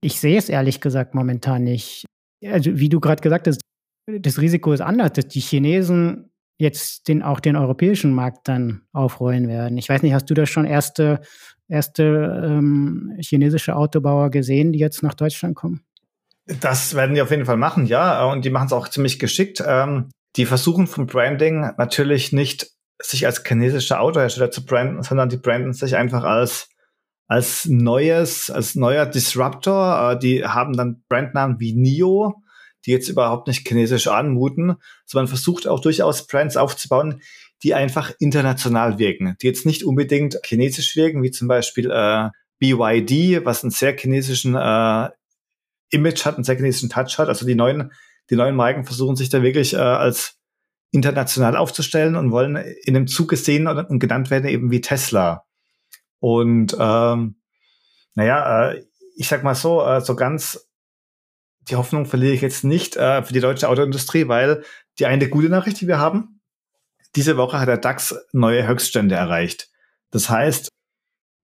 ich sehe es ehrlich gesagt momentan nicht. also wie du gerade gesagt hast, das Risiko ist anders, dass die Chinesen jetzt den, auch den europäischen Markt dann aufrollen werden. Ich weiß nicht, hast du da schon erste, erste ähm, chinesische Autobauer gesehen, die jetzt nach Deutschland kommen? Das werden die auf jeden Fall machen, ja. Und die machen es auch ziemlich geschickt. Ähm, die versuchen vom Branding natürlich nicht sich als chinesischer Autohersteller zu branden, sondern die branden sich einfach als als neues, als neuer Disruptor. Äh, die haben dann Brandnamen wie NIO, die jetzt überhaupt nicht chinesisch anmuten, sondern versucht auch durchaus Brands aufzubauen, die einfach international wirken, die jetzt nicht unbedingt chinesisch wirken, wie zum Beispiel äh, BYD, was einen sehr chinesischen äh, Image hat, einen sehr chinesischen Touch hat. Also die neuen, die neuen Marken versuchen sich da wirklich äh, als international aufzustellen und wollen in einem Zuge sehen und, und genannt werden eben wie Tesla. Und ähm, naja, äh, ich sag mal so, äh, so ganz die Hoffnung verliere ich jetzt nicht äh, für die deutsche Autoindustrie, weil die eine gute Nachricht, die wir haben, diese Woche hat der DAX neue Höchststände erreicht. Das heißt,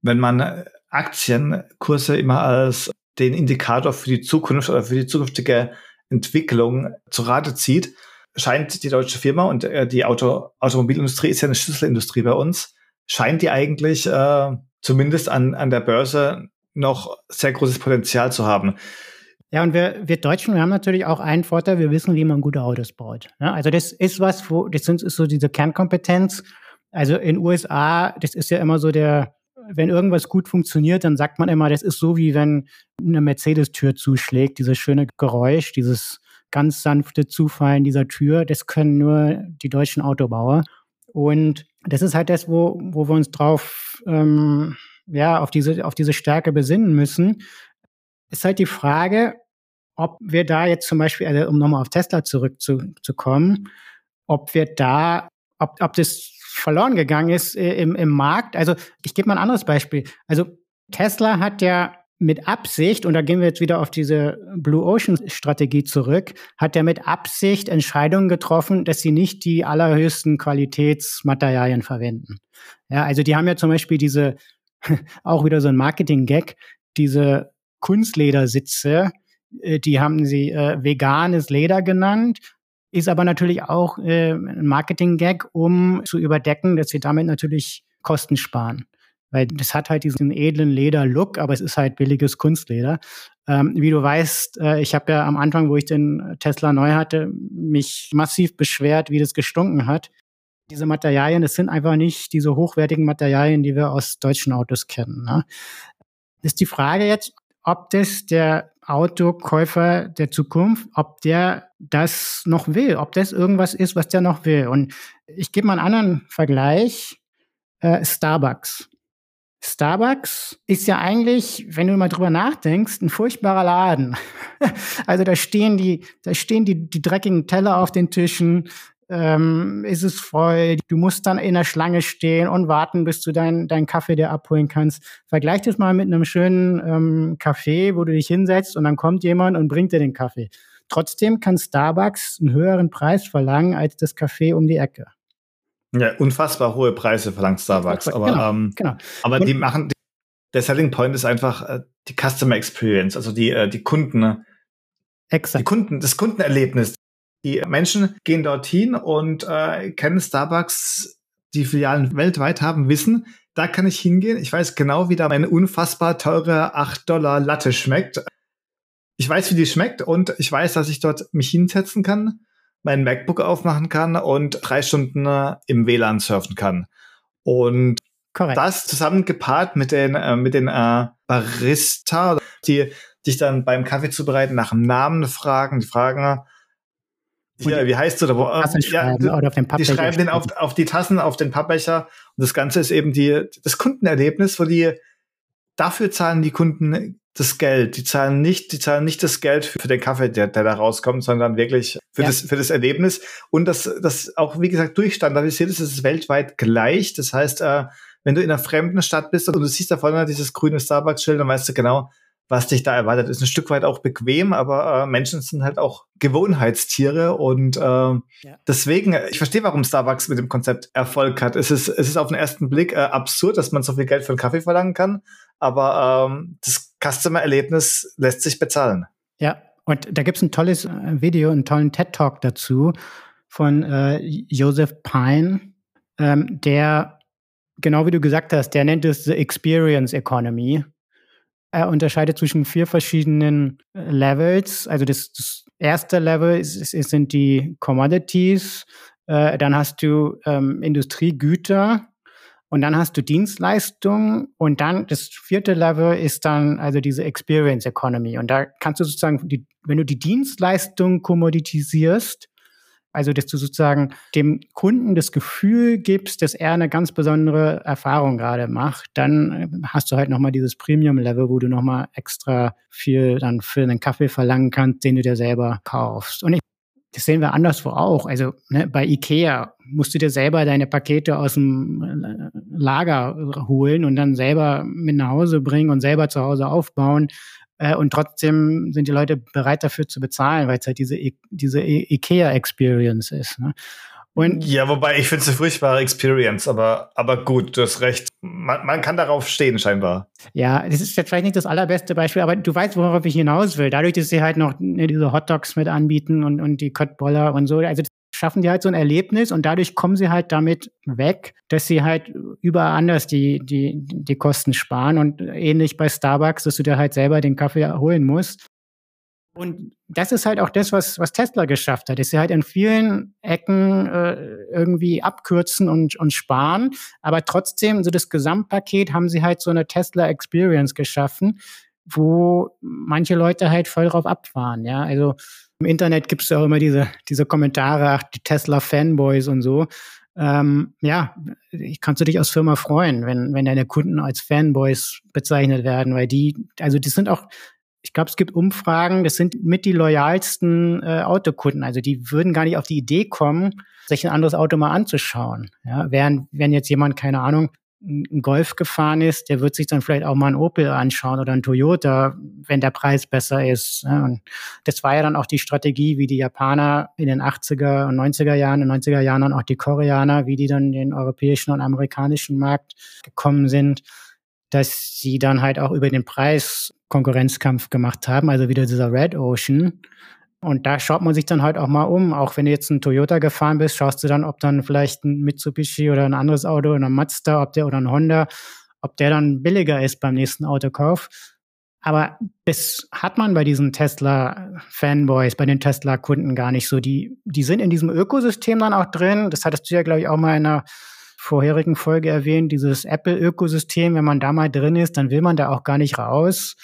wenn man Aktienkurse immer als den Indikator für die Zukunft oder für die zukünftige Entwicklung zu Rate zieht, scheint die deutsche Firma und äh, die Auto Automobilindustrie ist ja eine Schlüsselindustrie bei uns, scheint die eigentlich äh, zumindest an, an der Börse noch sehr großes Potenzial zu haben. Ja, und wir, wir Deutschen, wir haben natürlich auch einen Vorteil, wir wissen, wie man gute Autos baut. Ja, also das ist was, wo, das sind, ist so diese Kernkompetenz. Also in USA, das ist ja immer so der, wenn irgendwas gut funktioniert, dann sagt man immer, das ist so wie wenn eine Mercedes-Tür zuschlägt, dieses schöne Geräusch, dieses ganz sanfte Zufallen dieser Tür, das können nur die deutschen Autobauer. Und das ist halt das, wo, wo wir uns drauf, ähm, ja, auf diese, auf diese Stärke besinnen müssen. Ist halt die Frage, ob wir da jetzt zum Beispiel, also um nochmal auf Tesla zurückzukommen, ob wir da, ob, ob das verloren gegangen ist äh, im, im Markt. Also ich gebe mal ein anderes Beispiel. Also Tesla hat ja mit Absicht, und da gehen wir jetzt wieder auf diese Blue Ocean Strategie zurück, hat er mit Absicht Entscheidungen getroffen, dass sie nicht die allerhöchsten Qualitätsmaterialien verwenden. Ja, also die haben ja zum Beispiel diese, auch wieder so ein Marketing-Gag, diese Kunstledersitze, äh, die haben sie äh, veganes Leder genannt, ist aber natürlich auch äh, ein Marketing-Gag, um zu überdecken, dass sie damit natürlich Kosten sparen weil das hat halt diesen edlen Leder-Look, aber es ist halt billiges Kunstleder. Ähm, wie du weißt, äh, ich habe ja am Anfang, wo ich den Tesla neu hatte, mich massiv beschwert, wie das gestunken hat. Diese Materialien, das sind einfach nicht diese hochwertigen Materialien, die wir aus deutschen Autos kennen. Ne? Ist die Frage jetzt, ob das der Autokäufer der Zukunft, ob der das noch will, ob das irgendwas ist, was der noch will. Und ich gebe mal einen anderen Vergleich. Äh, Starbucks. Starbucks ist ja eigentlich, wenn du mal drüber nachdenkst, ein furchtbarer Laden. also da stehen die, da stehen die, die dreckigen Teller auf den Tischen, ähm, ist es voll, du musst dann in der Schlange stehen und warten, bis du deinen dein Kaffee dir abholen kannst. Vergleich das mal mit einem schönen ähm, Café, wo du dich hinsetzt und dann kommt jemand und bringt dir den Kaffee. Trotzdem kann Starbucks einen höheren Preis verlangen als das Café um die Ecke. Ja, unfassbar hohe Preise verlangt Starbucks. Aber, genau, ähm, genau. aber die machen, die, der Selling Point ist einfach äh, die Customer Experience, also die, äh, die Kunden. Ne? Exakt. Die Kunden, das Kundenerlebnis. Die Menschen gehen dorthin und äh, kennen Starbucks, die Filialen weltweit haben, wissen, da kann ich hingehen. Ich weiß genau, wie da meine unfassbar teure 8 Dollar Latte schmeckt. Ich weiß, wie die schmeckt und ich weiß, dass ich dort mich hinsetzen kann mein MacBook aufmachen kann und drei Stunden äh, im WLAN surfen kann. Und Correct. das zusammen gepaart mit den, äh, mit den äh, Barista, die dich dann beim Kaffee zubereiten nach dem Namen fragen, die fragen, hier, wie heißt du da? Äh, ja, die, die schreiben den auf, auf die Tassen, auf den Pappbecher. Und das Ganze ist eben die, das Kundenerlebnis, wo die dafür zahlen die Kunden das Geld. Die zahlen nicht, die zahlen nicht das Geld für, den Kaffee, der, der da rauskommt, sondern wirklich für ja. das, für das Erlebnis. Und das, das auch, wie gesagt, durchstandardisiert ist, ist es weltweit gleich. Das heißt, äh, wenn du in einer fremden Stadt bist und du siehst da vorne dieses grüne Starbucks-Schild, dann weißt du genau, was dich da erwartet. Ist ein Stück weit auch bequem, aber äh, Menschen sind halt auch Gewohnheitstiere und äh, ja. deswegen, ich verstehe, warum Starbucks mit dem Konzept Erfolg hat. Es ist, es ist auf den ersten Blick äh, absurd, dass man so viel Geld für einen Kaffee verlangen kann, aber ähm, das Customer-Erlebnis lässt sich bezahlen. Ja, und da gibt's ein tolles äh, Video, einen tollen TED-Talk dazu von äh, Joseph Pine, ähm, der, genau wie du gesagt hast, der nennt es The Experience Economy. Er unterscheidet zwischen vier verschiedenen äh, Levels. Also das, das erste Level ist, ist, sind die Commodities, äh, dann hast du ähm, Industriegüter, und dann hast du Dienstleistungen und dann das vierte Level ist dann also diese Experience Economy. Und da kannst du sozusagen, die, wenn du die Dienstleistung kommoditisierst, also dass du sozusagen dem Kunden das Gefühl gibst, dass er eine ganz besondere Erfahrung gerade macht, dann äh, hast du halt nochmal dieses Premium-Level, wo du nochmal extra viel dann für einen Kaffee verlangen kannst, den du dir selber kaufst. Und ich das sehen wir anderswo auch. Also ne, bei Ikea musst du dir selber deine Pakete aus dem äh, Lager holen und dann selber mit nach Hause bringen und selber zu Hause aufbauen. Äh, und trotzdem sind die Leute bereit dafür zu bezahlen, weil es halt diese, diese Ikea-Experience ist. Ne? Und ja, wobei ich finde es eine furchtbare Experience, aber, aber gut, du hast recht. Man, man kann darauf stehen, scheinbar. Ja, das ist jetzt vielleicht nicht das allerbeste Beispiel, aber du weißt, worauf ich hinaus will. Dadurch, dass sie halt noch ne, diese Hotdogs mit anbieten und, und die Köttboller und so, also schaffen die halt so ein Erlebnis und dadurch kommen sie halt damit weg, dass sie halt überall anders die, die, die Kosten sparen und ähnlich bei Starbucks, dass du dir halt selber den Kaffee holen musst. Und das ist halt auch das, was, was Tesla geschafft hat, dass sie halt in vielen Ecken äh, irgendwie abkürzen und, und sparen, aber trotzdem, so das Gesamtpaket haben sie halt so eine Tesla Experience geschaffen, wo manche Leute halt voll drauf abfahren, ja. Also im Internet gibt es ja auch immer diese, diese Kommentare, ach, die Tesla-Fanboys und so. Ähm, ja, kannst du dich als Firma freuen, wenn, wenn deine Kunden als Fanboys bezeichnet werden, weil die, also die sind auch ich glaube, es gibt Umfragen, das sind mit die loyalsten äh, Autokunden. Also die würden gar nicht auf die Idee kommen, sich ein anderes Auto mal anzuschauen. Ja, während, wenn jetzt jemand, keine Ahnung, ein Golf gefahren ist, der wird sich dann vielleicht auch mal ein Opel anschauen oder ein Toyota, wenn der Preis besser ist. Ja, und das war ja dann auch die Strategie, wie die Japaner in den 80er und 90er Jahren, in den 90er Jahren dann auch die Koreaner, wie die dann in den europäischen und amerikanischen Markt gekommen sind dass sie dann halt auch über den Preis Konkurrenzkampf gemacht haben, also wieder dieser Red Ocean. Und da schaut man sich dann halt auch mal um. Auch wenn du jetzt ein Toyota gefahren bist, schaust du dann, ob dann vielleicht ein Mitsubishi oder ein anderes Auto oder ein Mazda, ob der oder ein Honda, ob der dann billiger ist beim nächsten Autokauf. Aber das hat man bei diesen Tesla-Fanboys, bei den Tesla-Kunden gar nicht so. Die, die sind in diesem Ökosystem dann auch drin. Das hattest du ja, glaube ich, auch mal in einer vorherigen Folge erwähnt, dieses Apple-Ökosystem, wenn man da mal drin ist, dann will man da auch gar nicht raus.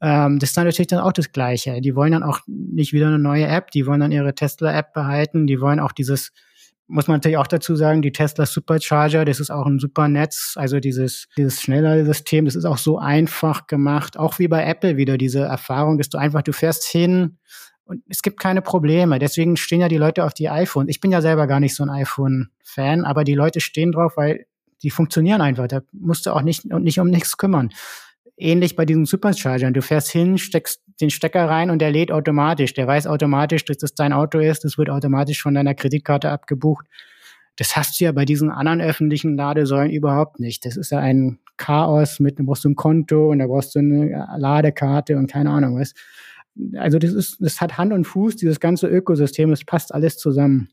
Ähm, das ist dann natürlich dann auch das Gleiche. Die wollen dann auch nicht wieder eine neue App, die wollen dann ihre Tesla-App behalten, die wollen auch dieses, muss man natürlich auch dazu sagen, die Tesla Supercharger, das ist auch ein super Netz, also dieses, dieses schnellere System, das ist auch so einfach gemacht, auch wie bei Apple wieder diese Erfahrung, dass du einfach, du fährst hin, und es gibt keine Probleme. Deswegen stehen ja die Leute auf die iPhones. Ich bin ja selber gar nicht so ein iPhone-Fan, aber die Leute stehen drauf, weil die funktionieren einfach. Da musst du auch nicht, nicht um nichts kümmern. Ähnlich bei diesen Superchargern. Du fährst hin, steckst den Stecker rein und der lädt automatisch. Der weiß automatisch, dass das dein Auto ist. Das wird automatisch von deiner Kreditkarte abgebucht. Das hast du ja bei diesen anderen öffentlichen Ladesäulen überhaupt nicht. Das ist ja ein Chaos mit, da brauchst du ein Konto und da brauchst du eine Ladekarte und keine Ahnung was also das ist, das hat Hand und Fuß, dieses ganze Ökosystem, es passt alles zusammen.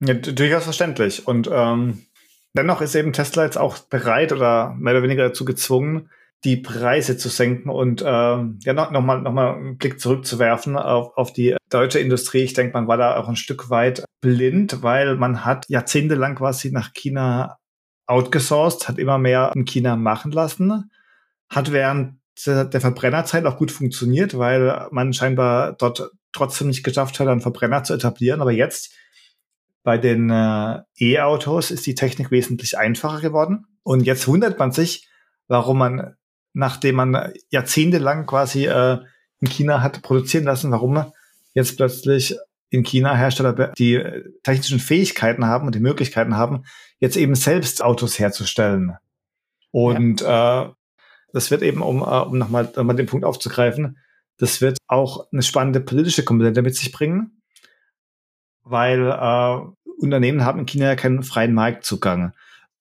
Ja, durchaus verständlich. Und ähm, dennoch ist eben Tesla jetzt auch bereit oder mehr oder weniger dazu gezwungen, die Preise zu senken und ähm, ja noch, noch, mal, noch mal einen Blick zurückzuwerfen auf, auf die deutsche Industrie. Ich denke, man war da auch ein Stück weit blind, weil man hat jahrzehntelang quasi nach China outgesourced, hat immer mehr in China machen lassen, hat während der Verbrennerzeit auch gut funktioniert, weil man scheinbar dort trotzdem nicht geschafft hat, einen Verbrenner zu etablieren. Aber jetzt bei den äh, E-Autos ist die Technik wesentlich einfacher geworden. Und jetzt wundert man sich, warum man, nachdem man jahrzehntelang quasi äh, in China hat produzieren lassen, warum jetzt plötzlich in China Hersteller die technischen Fähigkeiten haben und die Möglichkeiten haben, jetzt eben selbst Autos herzustellen. Und ja. äh, das wird eben, um, uh, um nochmal um den Punkt aufzugreifen, das wird auch eine spannende politische Komponente mit sich bringen, weil äh, Unternehmen haben in China ja keinen freien Marktzugang.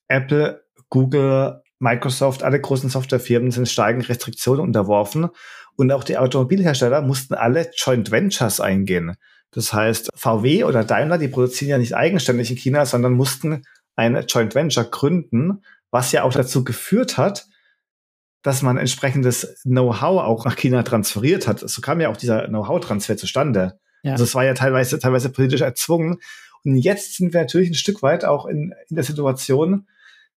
Apple, Google, Microsoft, alle großen Softwarefirmen sind starken Restriktionen unterworfen und auch die Automobilhersteller mussten alle Joint Ventures eingehen. Das heißt, VW oder Daimler, die produzieren ja nicht eigenständig in China, sondern mussten eine Joint Venture gründen, was ja auch dazu geführt hat, dass man entsprechendes Know-how auch nach China transferiert hat. So kam ja auch dieser Know-how-Transfer zustande. Ja. Also es war ja teilweise, teilweise politisch erzwungen. Und jetzt sind wir natürlich ein Stück weit auch in, in der Situation,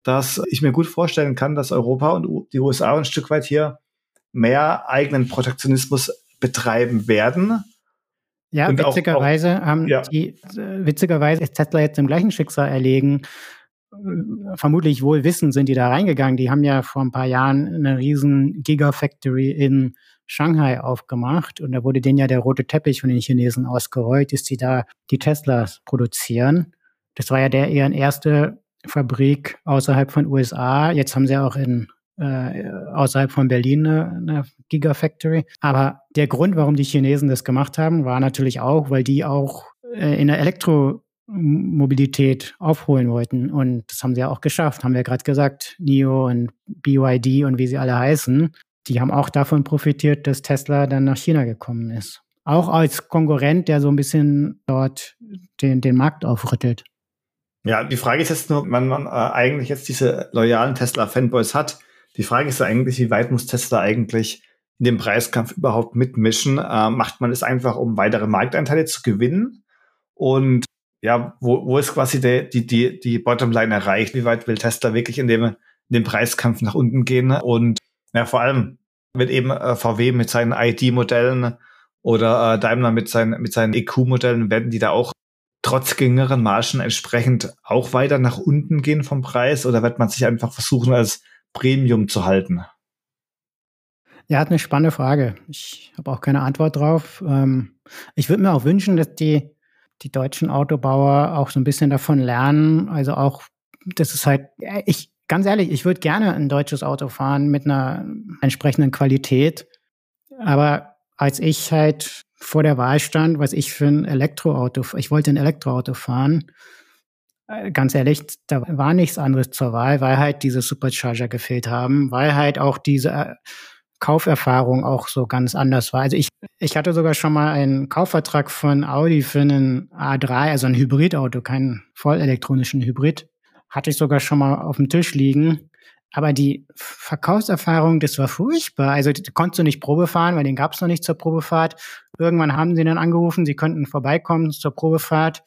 dass ich mir gut vorstellen kann, dass Europa und die USA ein Stück weit hier mehr eigenen Protektionismus betreiben werden. Ja, und witzigerweise auch, auch, haben ja. die, äh, witzigerweise ist Tesla jetzt im gleichen Schicksal erlegen. Vermutlich wohl wissen sind die da reingegangen. Die haben ja vor ein paar Jahren eine riesen Gigafactory in Shanghai aufgemacht und da wurde denen ja der rote Teppich von den Chinesen ausgerollt, dass die da die Teslas produzieren. Das war ja der eher erste Fabrik außerhalb von USA. Jetzt haben sie auch in äh, außerhalb von Berlin eine, eine Gigafactory. Aber der Grund, warum die Chinesen das gemacht haben, war natürlich auch, weil die auch äh, in der Elektromobilität aufholen wollten. Und das haben sie ja auch geschafft, haben wir gerade gesagt. NIO und BYD und wie sie alle heißen, die haben auch davon profitiert, dass Tesla dann nach China gekommen ist. Auch als Konkurrent, der so ein bisschen dort den, den Markt aufrüttelt. Ja, die Frage ist jetzt nur, wenn man äh, eigentlich jetzt diese loyalen Tesla-Fanboys hat, die Frage ist eigentlich, wie weit muss Tesla eigentlich in dem Preiskampf überhaupt mitmischen? Äh, macht man es einfach, um weitere Markteinteile zu gewinnen? Und ja, wo, wo ist quasi der, die, die, die Bottomline erreicht? Wie weit will Tesla wirklich in dem, in dem Preiskampf nach unten gehen? Und ja, vor allem wird eben äh, VW mit seinen ID-Modellen oder äh, Daimler mit seinen, mit seinen EQ-Modellen, werden die da auch trotz geringeren Margen entsprechend auch weiter nach unten gehen vom Preis oder wird man sich einfach versuchen, als Premium zu halten? Ja, hat eine spannende Frage. Ich habe auch keine Antwort drauf. Ähm, ich würde mir auch wünschen, dass die, die deutschen Autobauer auch so ein bisschen davon lernen. Also auch, das ist halt, ich, ganz ehrlich, ich würde gerne ein deutsches Auto fahren mit einer entsprechenden Qualität. Aber als ich halt vor der Wahl stand, was ich für ein Elektroauto, ich wollte ein Elektroauto fahren. Äh, ganz ehrlich, da war nichts anderes zur Wahl, weil halt diese Supercharger gefehlt haben, weil halt auch diese äh, Kauferfahrung auch so ganz anders war. Also ich, ich hatte sogar schon mal einen Kaufvertrag von Audi für einen A3, also ein Hybridauto, keinen vollelektronischen Hybrid. Hatte ich sogar schon mal auf dem Tisch liegen. Aber die Verkaufserfahrung, das war furchtbar. Also konntest du nicht Probe fahren, weil den gab es noch nicht zur Probefahrt. Irgendwann haben sie dann angerufen, sie könnten vorbeikommen zur Probefahrt.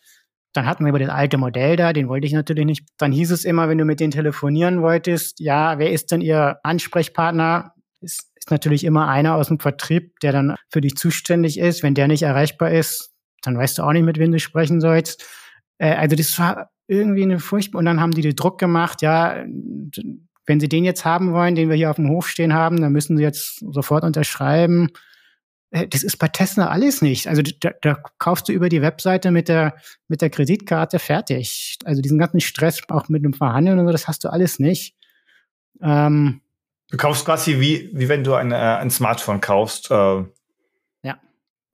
Dann hatten wir aber das alte Modell da, den wollte ich natürlich nicht. Dann hieß es immer, wenn du mit denen telefonieren wolltest, ja, wer ist denn ihr Ansprechpartner? Ist, ist natürlich immer einer aus dem Vertrieb, der dann für dich zuständig ist. Wenn der nicht erreichbar ist, dann weißt du auch nicht, mit wem du sprechen sollst. Äh, also das war irgendwie eine Furcht. Und dann haben die den Druck gemacht, ja, wenn Sie den jetzt haben wollen, den wir hier auf dem Hof stehen haben, dann müssen Sie jetzt sofort unterschreiben. Äh, das ist bei Tesla alles nicht. Also da, da kaufst du über die Webseite mit der, mit der Kreditkarte fertig. Also diesen ganzen Stress auch mit dem Verhandeln und so, das hast du alles nicht. Ähm, du kaufst quasi wie, wie wenn du ein, äh, ein Smartphone kaufst. Äh, ja.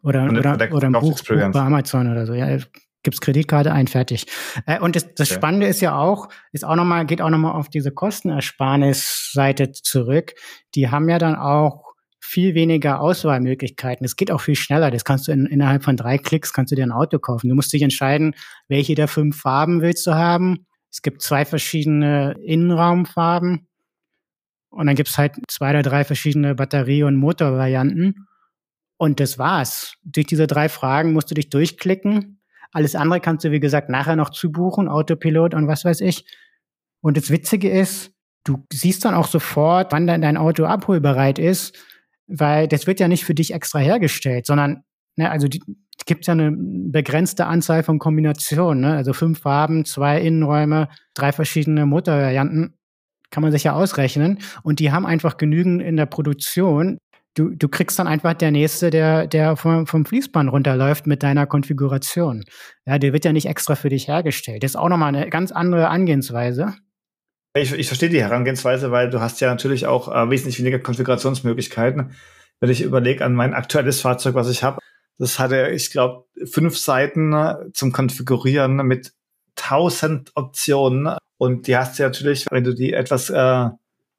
Oder, oder, oder ein Buch, Buch bei Amazon oder so. Ja, gibt's Kreditkarte ein, fertig. Äh, und das, das okay. Spannende ist ja auch, ist auch nochmal, geht auch nochmal auf diese Kostenersparnis-Seite zurück. Die haben ja dann auch viel weniger Auswahlmöglichkeiten. Es geht auch viel schneller. Das kannst du in, innerhalb von drei Klicks kannst du dir ein Auto kaufen. Du musst dich entscheiden, welche der fünf Farben willst du haben. Es gibt zwei verschiedene Innenraumfarben. Und dann gibt's halt zwei oder drei verschiedene Batterie- und Motorvarianten. Und das war's. Durch diese drei Fragen musst du dich durchklicken alles andere kannst du, wie gesagt, nachher noch zubuchen, Autopilot und was weiß ich. Und das Witzige ist, du siehst dann auch sofort, wann dann dein Auto abholbereit ist, weil das wird ja nicht für dich extra hergestellt, sondern, ne, also die, gibt ja eine begrenzte Anzahl von Kombinationen, ne? also fünf Farben, zwei Innenräume, drei verschiedene Motorvarianten, kann man sich ja ausrechnen. Und die haben einfach genügend in der Produktion, du, du kriegst dann einfach der nächste, der, der vom, vom Fließband runterläuft mit deiner Konfiguration. Ja, der wird ja nicht extra für dich hergestellt. Das ist auch nochmal eine ganz andere Angehensweise. Ich, ich verstehe die Herangehensweise, weil du hast ja natürlich auch äh, wesentlich weniger Konfigurationsmöglichkeiten. Wenn ich überlege an mein aktuelles Fahrzeug, was ich habe, das hatte, ich glaube, fünf Seiten äh, zum Konfigurieren mit tausend Optionen. Und die hast du natürlich, wenn du die etwas äh,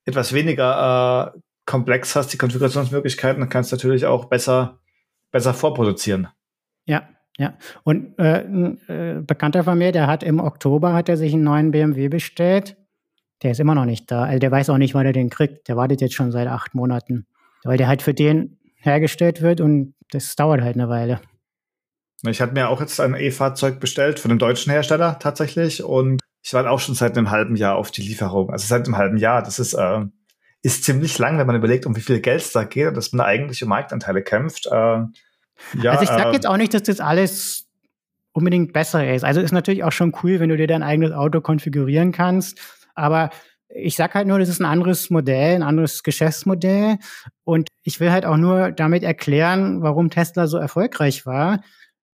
etwas weniger äh, komplex hast, die Konfigurationsmöglichkeiten, dann kannst du natürlich auch besser, besser vorproduzieren. Ja, ja. Und äh, ein äh, Bekannter von mir, der hat im Oktober hat er sich einen neuen BMW bestellt. Der ist immer noch nicht da. Also der weiß auch nicht, wann er den kriegt. Der wartet jetzt schon seit acht Monaten. Weil der halt für den hergestellt wird und das dauert halt eine Weile. Ich hatte mir auch jetzt ein E-Fahrzeug bestellt von einem deutschen Hersteller tatsächlich und ich warte auch schon seit einem halben Jahr auf die Lieferung. Also seit einem halben Jahr. Das ist, äh, ist ziemlich lang, wenn man überlegt, um wie viel Geld es da geht, dass man da eigentlich um Marktanteile kämpft. Äh, ja, also ich sage äh, jetzt auch nicht, dass das alles unbedingt besser ist. Also ist natürlich auch schon cool, wenn du dir dein eigenes Auto konfigurieren kannst. Aber ich sag halt nur, das ist ein anderes Modell, ein anderes Geschäftsmodell. Und ich will halt auch nur damit erklären, warum Tesla so erfolgreich war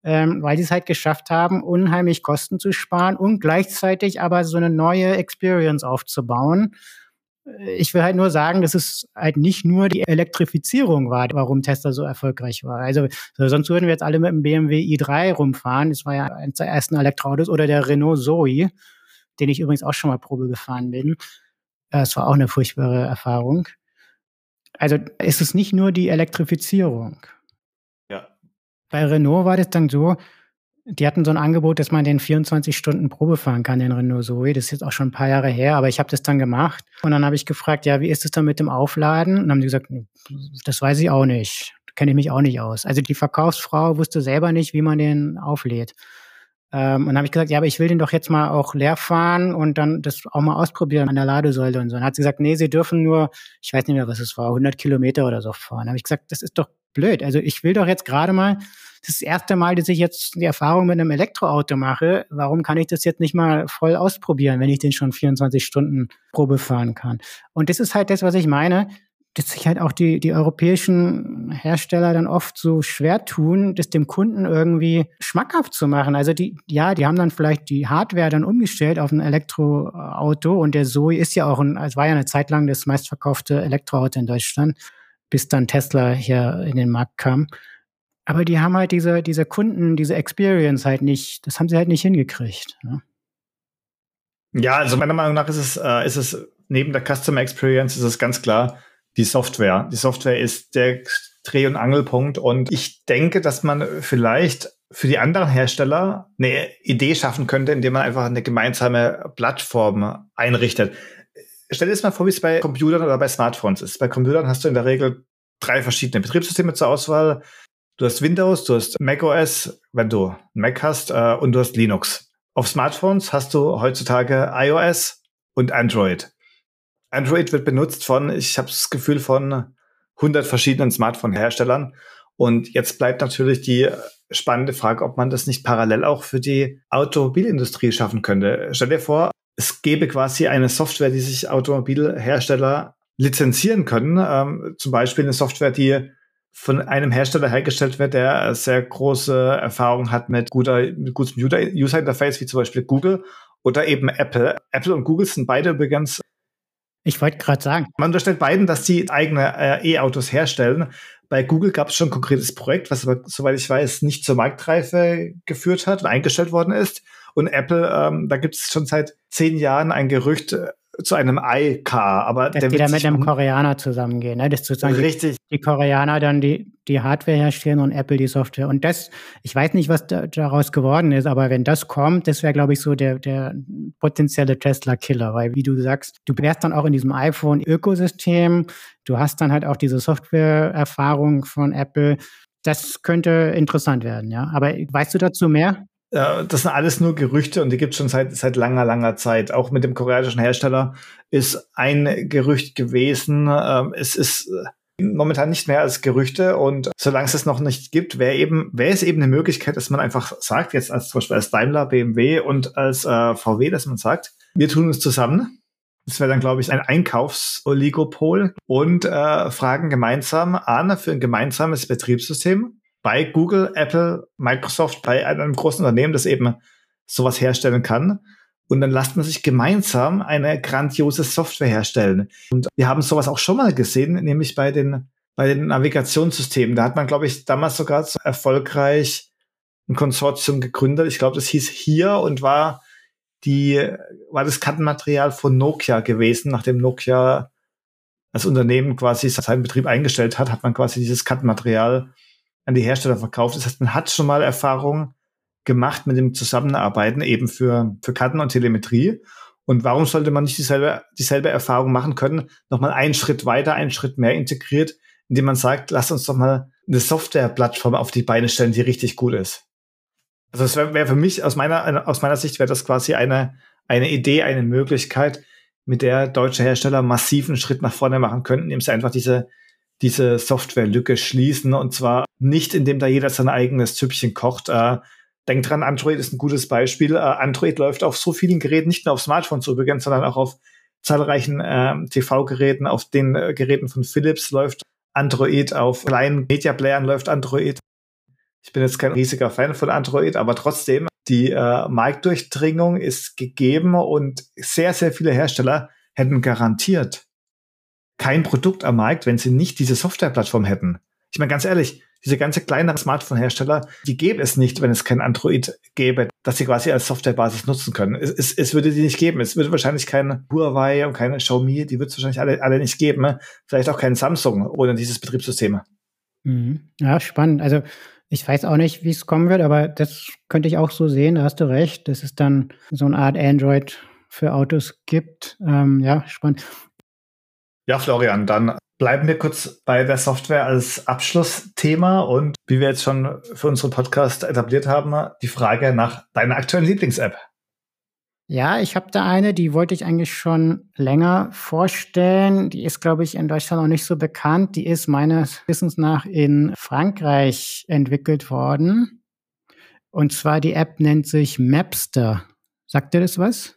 ähm, weil die es halt geschafft haben, unheimlich Kosten zu sparen und gleichzeitig aber so eine neue Experience aufzubauen. Ich will halt nur sagen, dass es halt nicht nur die Elektrifizierung war, warum Tesla so erfolgreich war. Also sonst würden wir jetzt alle mit dem BMW i3 rumfahren. Das war ja eines der ersten Elektroautos oder der Renault Zoe, den ich übrigens auch schon mal Probe gefahren bin. Das war auch eine furchtbare Erfahrung. Also es ist nicht nur die Elektrifizierung. Bei Renault war das dann so, die hatten so ein Angebot, dass man den 24 Stunden Probe fahren kann, den Renault Zoe. Das ist jetzt auch schon ein paar Jahre her, aber ich habe das dann gemacht. Und dann habe ich gefragt, ja, wie ist es dann mit dem Aufladen? Und dann haben die gesagt, das weiß ich auch nicht. Kenne ich mich auch nicht aus. Also die Verkaufsfrau wusste selber nicht, wie man den auflädt. Ähm, und dann habe ich gesagt, ja, aber ich will den doch jetzt mal auch leer fahren und dann das auch mal ausprobieren an der Ladesäule und so. Dann hat sie gesagt, nee, sie dürfen nur, ich weiß nicht mehr, was es war, 100 Kilometer oder so fahren. Dann habe ich gesagt, das ist doch blöd. Also ich will doch jetzt gerade mal, das ist das erste Mal, dass ich jetzt die Erfahrung mit einem Elektroauto mache. Warum kann ich das jetzt nicht mal voll ausprobieren, wenn ich den schon 24 Stunden Probe fahren kann? Und das ist halt das, was ich meine dass sich halt auch die, die europäischen Hersteller dann oft so schwer tun, das dem Kunden irgendwie schmackhaft zu machen. Also die, ja, die haben dann vielleicht die Hardware dann umgestellt auf ein Elektroauto und der Zoe ist ja auch ein, es war ja eine Zeit lang das meistverkaufte Elektroauto in Deutschland bis dann Tesla hier in den Markt kam. Aber die haben halt diese, diese Kunden, diese Experience halt nicht, das haben sie halt nicht hingekriegt. Ne? Ja, also meiner Meinung nach ist es, äh, ist es neben der Customer Experience ist es ganz klar die Software. Die Software ist der Dreh- und Angelpunkt und ich denke, dass man vielleicht für die anderen Hersteller eine Idee schaffen könnte, indem man einfach eine gemeinsame Plattform einrichtet stell dir das mal vor, wie es bei Computern oder bei Smartphones ist. Bei Computern hast du in der Regel drei verschiedene Betriebssysteme zur Auswahl. Du hast Windows, du hast macOS, wenn du Mac hast, äh, und du hast Linux. Auf Smartphones hast du heutzutage iOS und Android. Android wird benutzt von, ich habe das Gefühl, von 100 verschiedenen Smartphone-Herstellern. Und jetzt bleibt natürlich die spannende Frage, ob man das nicht parallel auch für die Automobilindustrie schaffen könnte. Stell dir vor, es gäbe quasi eine Software, die sich Automobilhersteller lizenzieren können. Ähm, zum Beispiel eine Software, die von einem Hersteller hergestellt wird, der sehr große Erfahrung hat mit guter, mit gutem User Interface, wie zum Beispiel Google oder eben Apple. Apple und Google sind beide übrigens ich wollte gerade sagen. Man unterstellt beiden, dass sie eigene äh, E-Autos herstellen. Bei Google gab es schon ein konkretes Projekt, was aber, soweit ich weiß, nicht zur Marktreife geführt hat und eingestellt worden ist. Und Apple, ähm, da gibt es schon seit zehn Jahren ein Gerücht äh, zu einem iCar, aber dass der die da mit einem Koreaner zusammengehen, ne? Das sozusagen richtig. Die, die, Koreaner dann die, die Hardware herstellen und Apple die Software. Und das, ich weiß nicht, was da, daraus geworden ist, aber wenn das kommt, das wäre, glaube ich, so der, der potenzielle Tesla-Killer, weil wie du sagst, du wärst dann auch in diesem iPhone-Ökosystem, du hast dann halt auch diese Software-Erfahrung von Apple. Das könnte interessant werden, ja. Aber weißt du dazu mehr? Das sind alles nur Gerüchte und die gibt es schon seit, seit langer, langer Zeit. Auch mit dem koreanischen Hersteller ist ein Gerücht gewesen. Ähm, es ist äh, momentan nicht mehr als Gerüchte und solange es es noch nicht gibt, wäre eben, wäre es eben eine Möglichkeit, dass man einfach sagt, jetzt als zum Beispiel als Daimler, BMW und als äh, VW, dass man sagt, wir tun uns zusammen. Das wäre dann, glaube ich, ein Einkaufsoligopol und äh, fragen gemeinsam an für ein gemeinsames Betriebssystem bei Google, Apple, Microsoft, bei einem großen Unternehmen, das eben sowas herstellen kann. Und dann lasst man sich gemeinsam eine grandiose Software herstellen. Und wir haben sowas auch schon mal gesehen, nämlich bei den, bei den Navigationssystemen. Da hat man, glaube ich, damals sogar so erfolgreich ein Konsortium gegründet. Ich glaube, das hieß hier und war die, war das Kartenmaterial von Nokia gewesen, nachdem Nokia als Unternehmen quasi seinen Betrieb eingestellt hat, hat man quasi dieses Kartenmaterial an die Hersteller verkauft. Das heißt, man hat schon mal Erfahrung gemacht mit dem Zusammenarbeiten eben für, für Karten und Telemetrie. Und warum sollte man nicht dieselbe, dieselbe Erfahrung machen können? Nochmal einen Schritt weiter, einen Schritt mehr integriert, indem man sagt, lass uns doch mal eine Softwareplattform auf die Beine stellen, die richtig gut ist. Also das wäre wär für mich, aus meiner, aus meiner Sicht wäre das quasi eine, eine Idee, eine Möglichkeit, mit der deutsche Hersteller massiven Schritt nach vorne machen könnten, indem sie einfach diese, diese Softwarelücke schließen und zwar nicht, indem da jeder sein eigenes Züppchen kocht. Äh, denkt dran, Android ist ein gutes Beispiel. Äh, Android läuft auf so vielen Geräten, nicht nur auf Smartphones übrigens, sondern auch auf zahlreichen äh, TV-Geräten, auf den äh, Geräten von Philips läuft Android, auf kleinen Media-Playern läuft Android. Ich bin jetzt kein riesiger Fan von Android, aber trotzdem, die äh, Marktdurchdringung ist gegeben und sehr, sehr viele Hersteller hätten garantiert kein Produkt am Markt, wenn sie nicht diese Softwareplattform hätten. Ich meine, ganz ehrlich, diese ganze kleineren Smartphone-Hersteller, die gäbe es nicht, wenn es kein Android gäbe, das sie quasi als Softwarebasis nutzen können. Es, es, es würde die nicht geben. Es würde wahrscheinlich keine Huawei und keine Xiaomi, die wird es wahrscheinlich alle, alle nicht geben. Ne? Vielleicht auch kein Samsung ohne dieses Betriebssystem. Mhm. Ja, spannend. Also ich weiß auch nicht, wie es kommen wird, aber das könnte ich auch so sehen, da hast du recht, dass es dann so eine Art Android für Autos gibt. Ähm, ja, spannend. Ja, Florian, dann bleiben wir kurz bei der Software als Abschlussthema und wie wir jetzt schon für unseren Podcast etabliert haben, die Frage nach deiner aktuellen Lieblings-App. Ja, ich habe da eine, die wollte ich eigentlich schon länger vorstellen. Die ist, glaube ich, in Deutschland noch nicht so bekannt. Die ist meines Wissens nach in Frankreich entwickelt worden. Und zwar die App nennt sich Mapster. Sagt dir das was?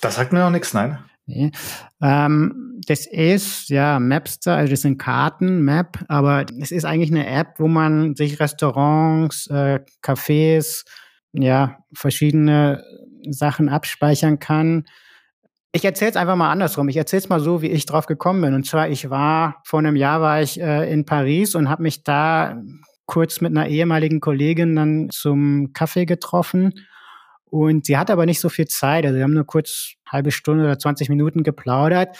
Das sagt mir noch nichts, nein. Nee. Ähm, das ist ja Mapster, also das sind Karten, Map, aber es ist eigentlich eine App, wo man sich Restaurants, äh, Cafés, ja, verschiedene Sachen abspeichern kann. Ich erzähle es einfach mal andersrum. Ich erzähle es mal so, wie ich drauf gekommen bin. Und zwar, ich war vor einem Jahr war ich äh, in Paris und habe mich da kurz mit einer ehemaligen Kollegin dann zum Kaffee getroffen. Und sie hatte aber nicht so viel Zeit. Also wir haben nur kurz halbe Stunde oder 20 Minuten geplaudert.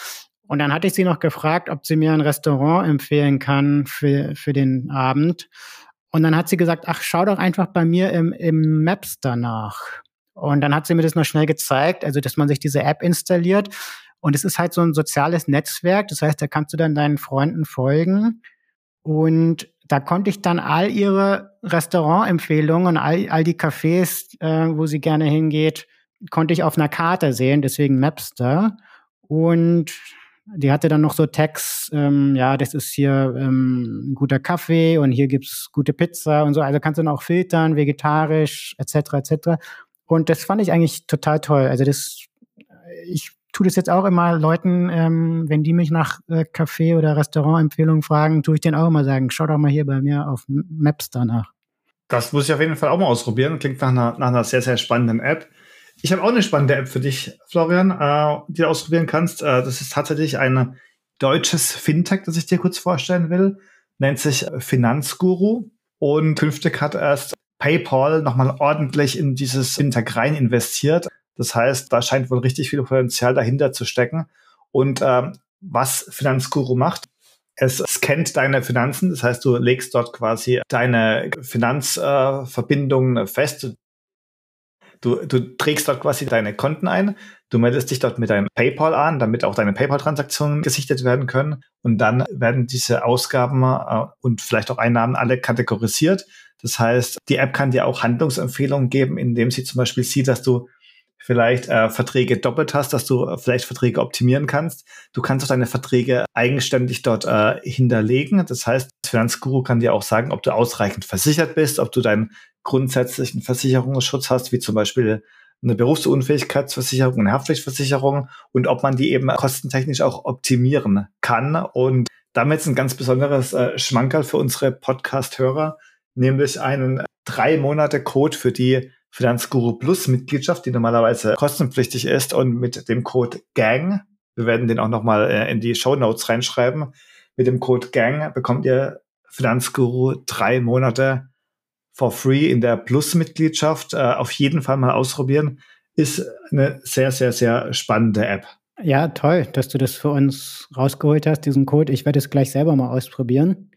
Und dann hatte ich sie noch gefragt, ob sie mir ein Restaurant empfehlen kann für, für den Abend. Und dann hat sie gesagt, ach, schau doch einfach bei mir im, im Maps danach. Und dann hat sie mir das noch schnell gezeigt, also dass man sich diese App installiert. Und es ist halt so ein soziales Netzwerk. Das heißt, da kannst du dann deinen Freunden folgen. Und da konnte ich dann all ihre Restaurantempfehlungen, all, all die Cafés, äh, wo sie gerne hingeht, konnte ich auf einer Karte sehen, deswegen Mapster. Und die hatte dann noch so Tags, ähm, ja, das ist hier ähm, ein guter Kaffee und hier gibt's gute Pizza und so. Also kannst du dann auch filtern, vegetarisch, etc. etc. Und das fand ich eigentlich total toll. Also das, ich tue das jetzt auch immer Leuten, ähm, wenn die mich nach äh, Café- oder Restaurantempfehlungen fragen, tue ich denen auch immer sagen, schau doch mal hier bei mir auf Maps danach. Das muss ich auf jeden Fall auch mal ausprobieren. Klingt nach einer, nach einer sehr, sehr spannenden App. Ich habe auch eine spannende App für dich, Florian, äh, die du ausprobieren kannst. Äh, das ist tatsächlich ein deutsches Fintech, das ich dir kurz vorstellen will. Nennt sich Finanzguru und künftig hat erst PayPal nochmal ordentlich in dieses Fintech rein investiert. Das heißt, da scheint wohl richtig viel Potenzial dahinter zu stecken. Und ähm, was Finanzguru macht, es scannt deine Finanzen, das heißt, du legst dort quasi deine Finanzverbindungen äh, fest. Du, du trägst dort quasi deine Konten ein, du meldest dich dort mit deinem PayPal an, damit auch deine PayPal-Transaktionen gesichtet werden können. Und dann werden diese Ausgaben äh, und vielleicht auch Einnahmen alle kategorisiert. Das heißt, die App kann dir auch Handlungsempfehlungen geben, indem sie zum Beispiel sieht, dass du vielleicht äh, Verträge doppelt hast, dass du äh, vielleicht Verträge optimieren kannst. Du kannst auch deine Verträge eigenständig dort äh, hinterlegen. Das heißt, das Finanzguru kann dir auch sagen, ob du ausreichend versichert bist, ob du deinen grundsätzlichen Versicherungsschutz hast, wie zum Beispiel eine Berufsunfähigkeitsversicherung, eine Haftpflichtversicherung und ob man die eben kostentechnisch auch optimieren kann. Und damit ist ein ganz besonderes äh, Schmankerl für unsere Podcast-Hörer, nämlich einen drei Monate Code für die Finanzguru Plus Mitgliedschaft, die normalerweise kostenpflichtig ist und mit dem Code GANG, wir werden den auch nochmal äh, in die Show Notes reinschreiben, mit dem Code GANG bekommt ihr Finanzguru drei Monate for free in der Plus-Mitgliedschaft. Äh, auf jeden Fall mal ausprobieren. Ist eine sehr, sehr, sehr spannende App. Ja, toll, dass du das für uns rausgeholt hast, diesen Code. Ich werde es gleich selber mal ausprobieren.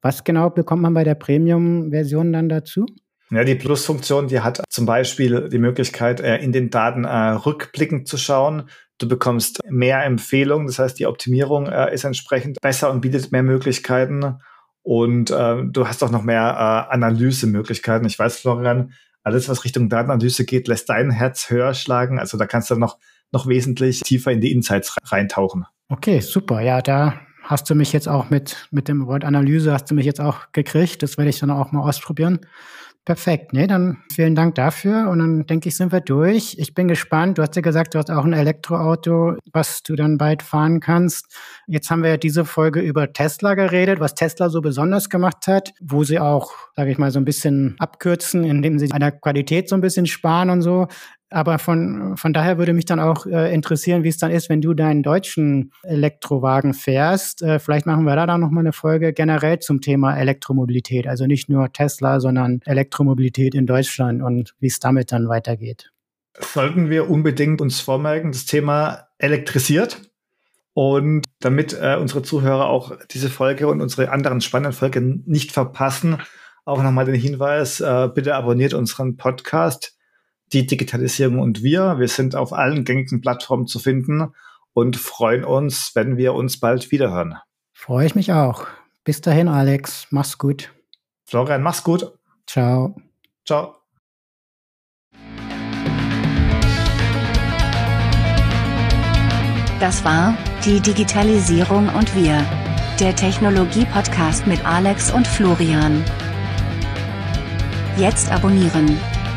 Was genau bekommt man bei der Premium-Version dann dazu? Ja, die Plus-Funktion, die hat zum Beispiel die Möglichkeit, äh, in den Daten äh, rückblickend zu schauen. Du bekommst mehr Empfehlungen, das heißt, die Optimierung äh, ist entsprechend besser und bietet mehr Möglichkeiten. Und du hast auch noch mehr Analysemöglichkeiten. Ich weiß, Florian, alles, was Richtung Datenanalyse geht, lässt dein Herz höher schlagen. Also da kannst du noch, noch wesentlich tiefer in die Insights reintauchen. Okay, super. Ja, da hast du mich jetzt auch mit, mit dem Wort Analyse hast du mich jetzt auch gekriegt. Das werde ich dann auch mal ausprobieren. Perfekt, nee, dann vielen Dank dafür und dann denke ich, sind wir durch. Ich bin gespannt. Du hast ja gesagt, du hast auch ein Elektroauto, was du dann bald fahren kannst. Jetzt haben wir ja diese Folge über Tesla geredet, was Tesla so besonders gemacht hat, wo sie auch, sage ich mal, so ein bisschen abkürzen, indem sie an der Qualität so ein bisschen sparen und so. Aber von, von daher würde mich dann auch äh, interessieren, wie es dann ist, wenn du deinen deutschen Elektrowagen fährst. Äh, vielleicht machen wir da dann nochmal eine Folge generell zum Thema Elektromobilität. Also nicht nur Tesla, sondern Elektromobilität in Deutschland und wie es damit dann weitergeht. Sollten wir unbedingt uns vormerken, das Thema elektrisiert. Und damit äh, unsere Zuhörer auch diese Folge und unsere anderen spannenden Folgen nicht verpassen, auch nochmal den Hinweis, äh, bitte abonniert unseren Podcast die Digitalisierung und wir. Wir sind auf allen gängigen Plattformen zu finden und freuen uns, wenn wir uns bald wiederhören. Freue ich mich auch. Bis dahin, Alex. Mach's gut. Florian, mach's gut. Ciao. Ciao. Das war die Digitalisierung und wir. Der Technologie-Podcast mit Alex und Florian. Jetzt abonnieren.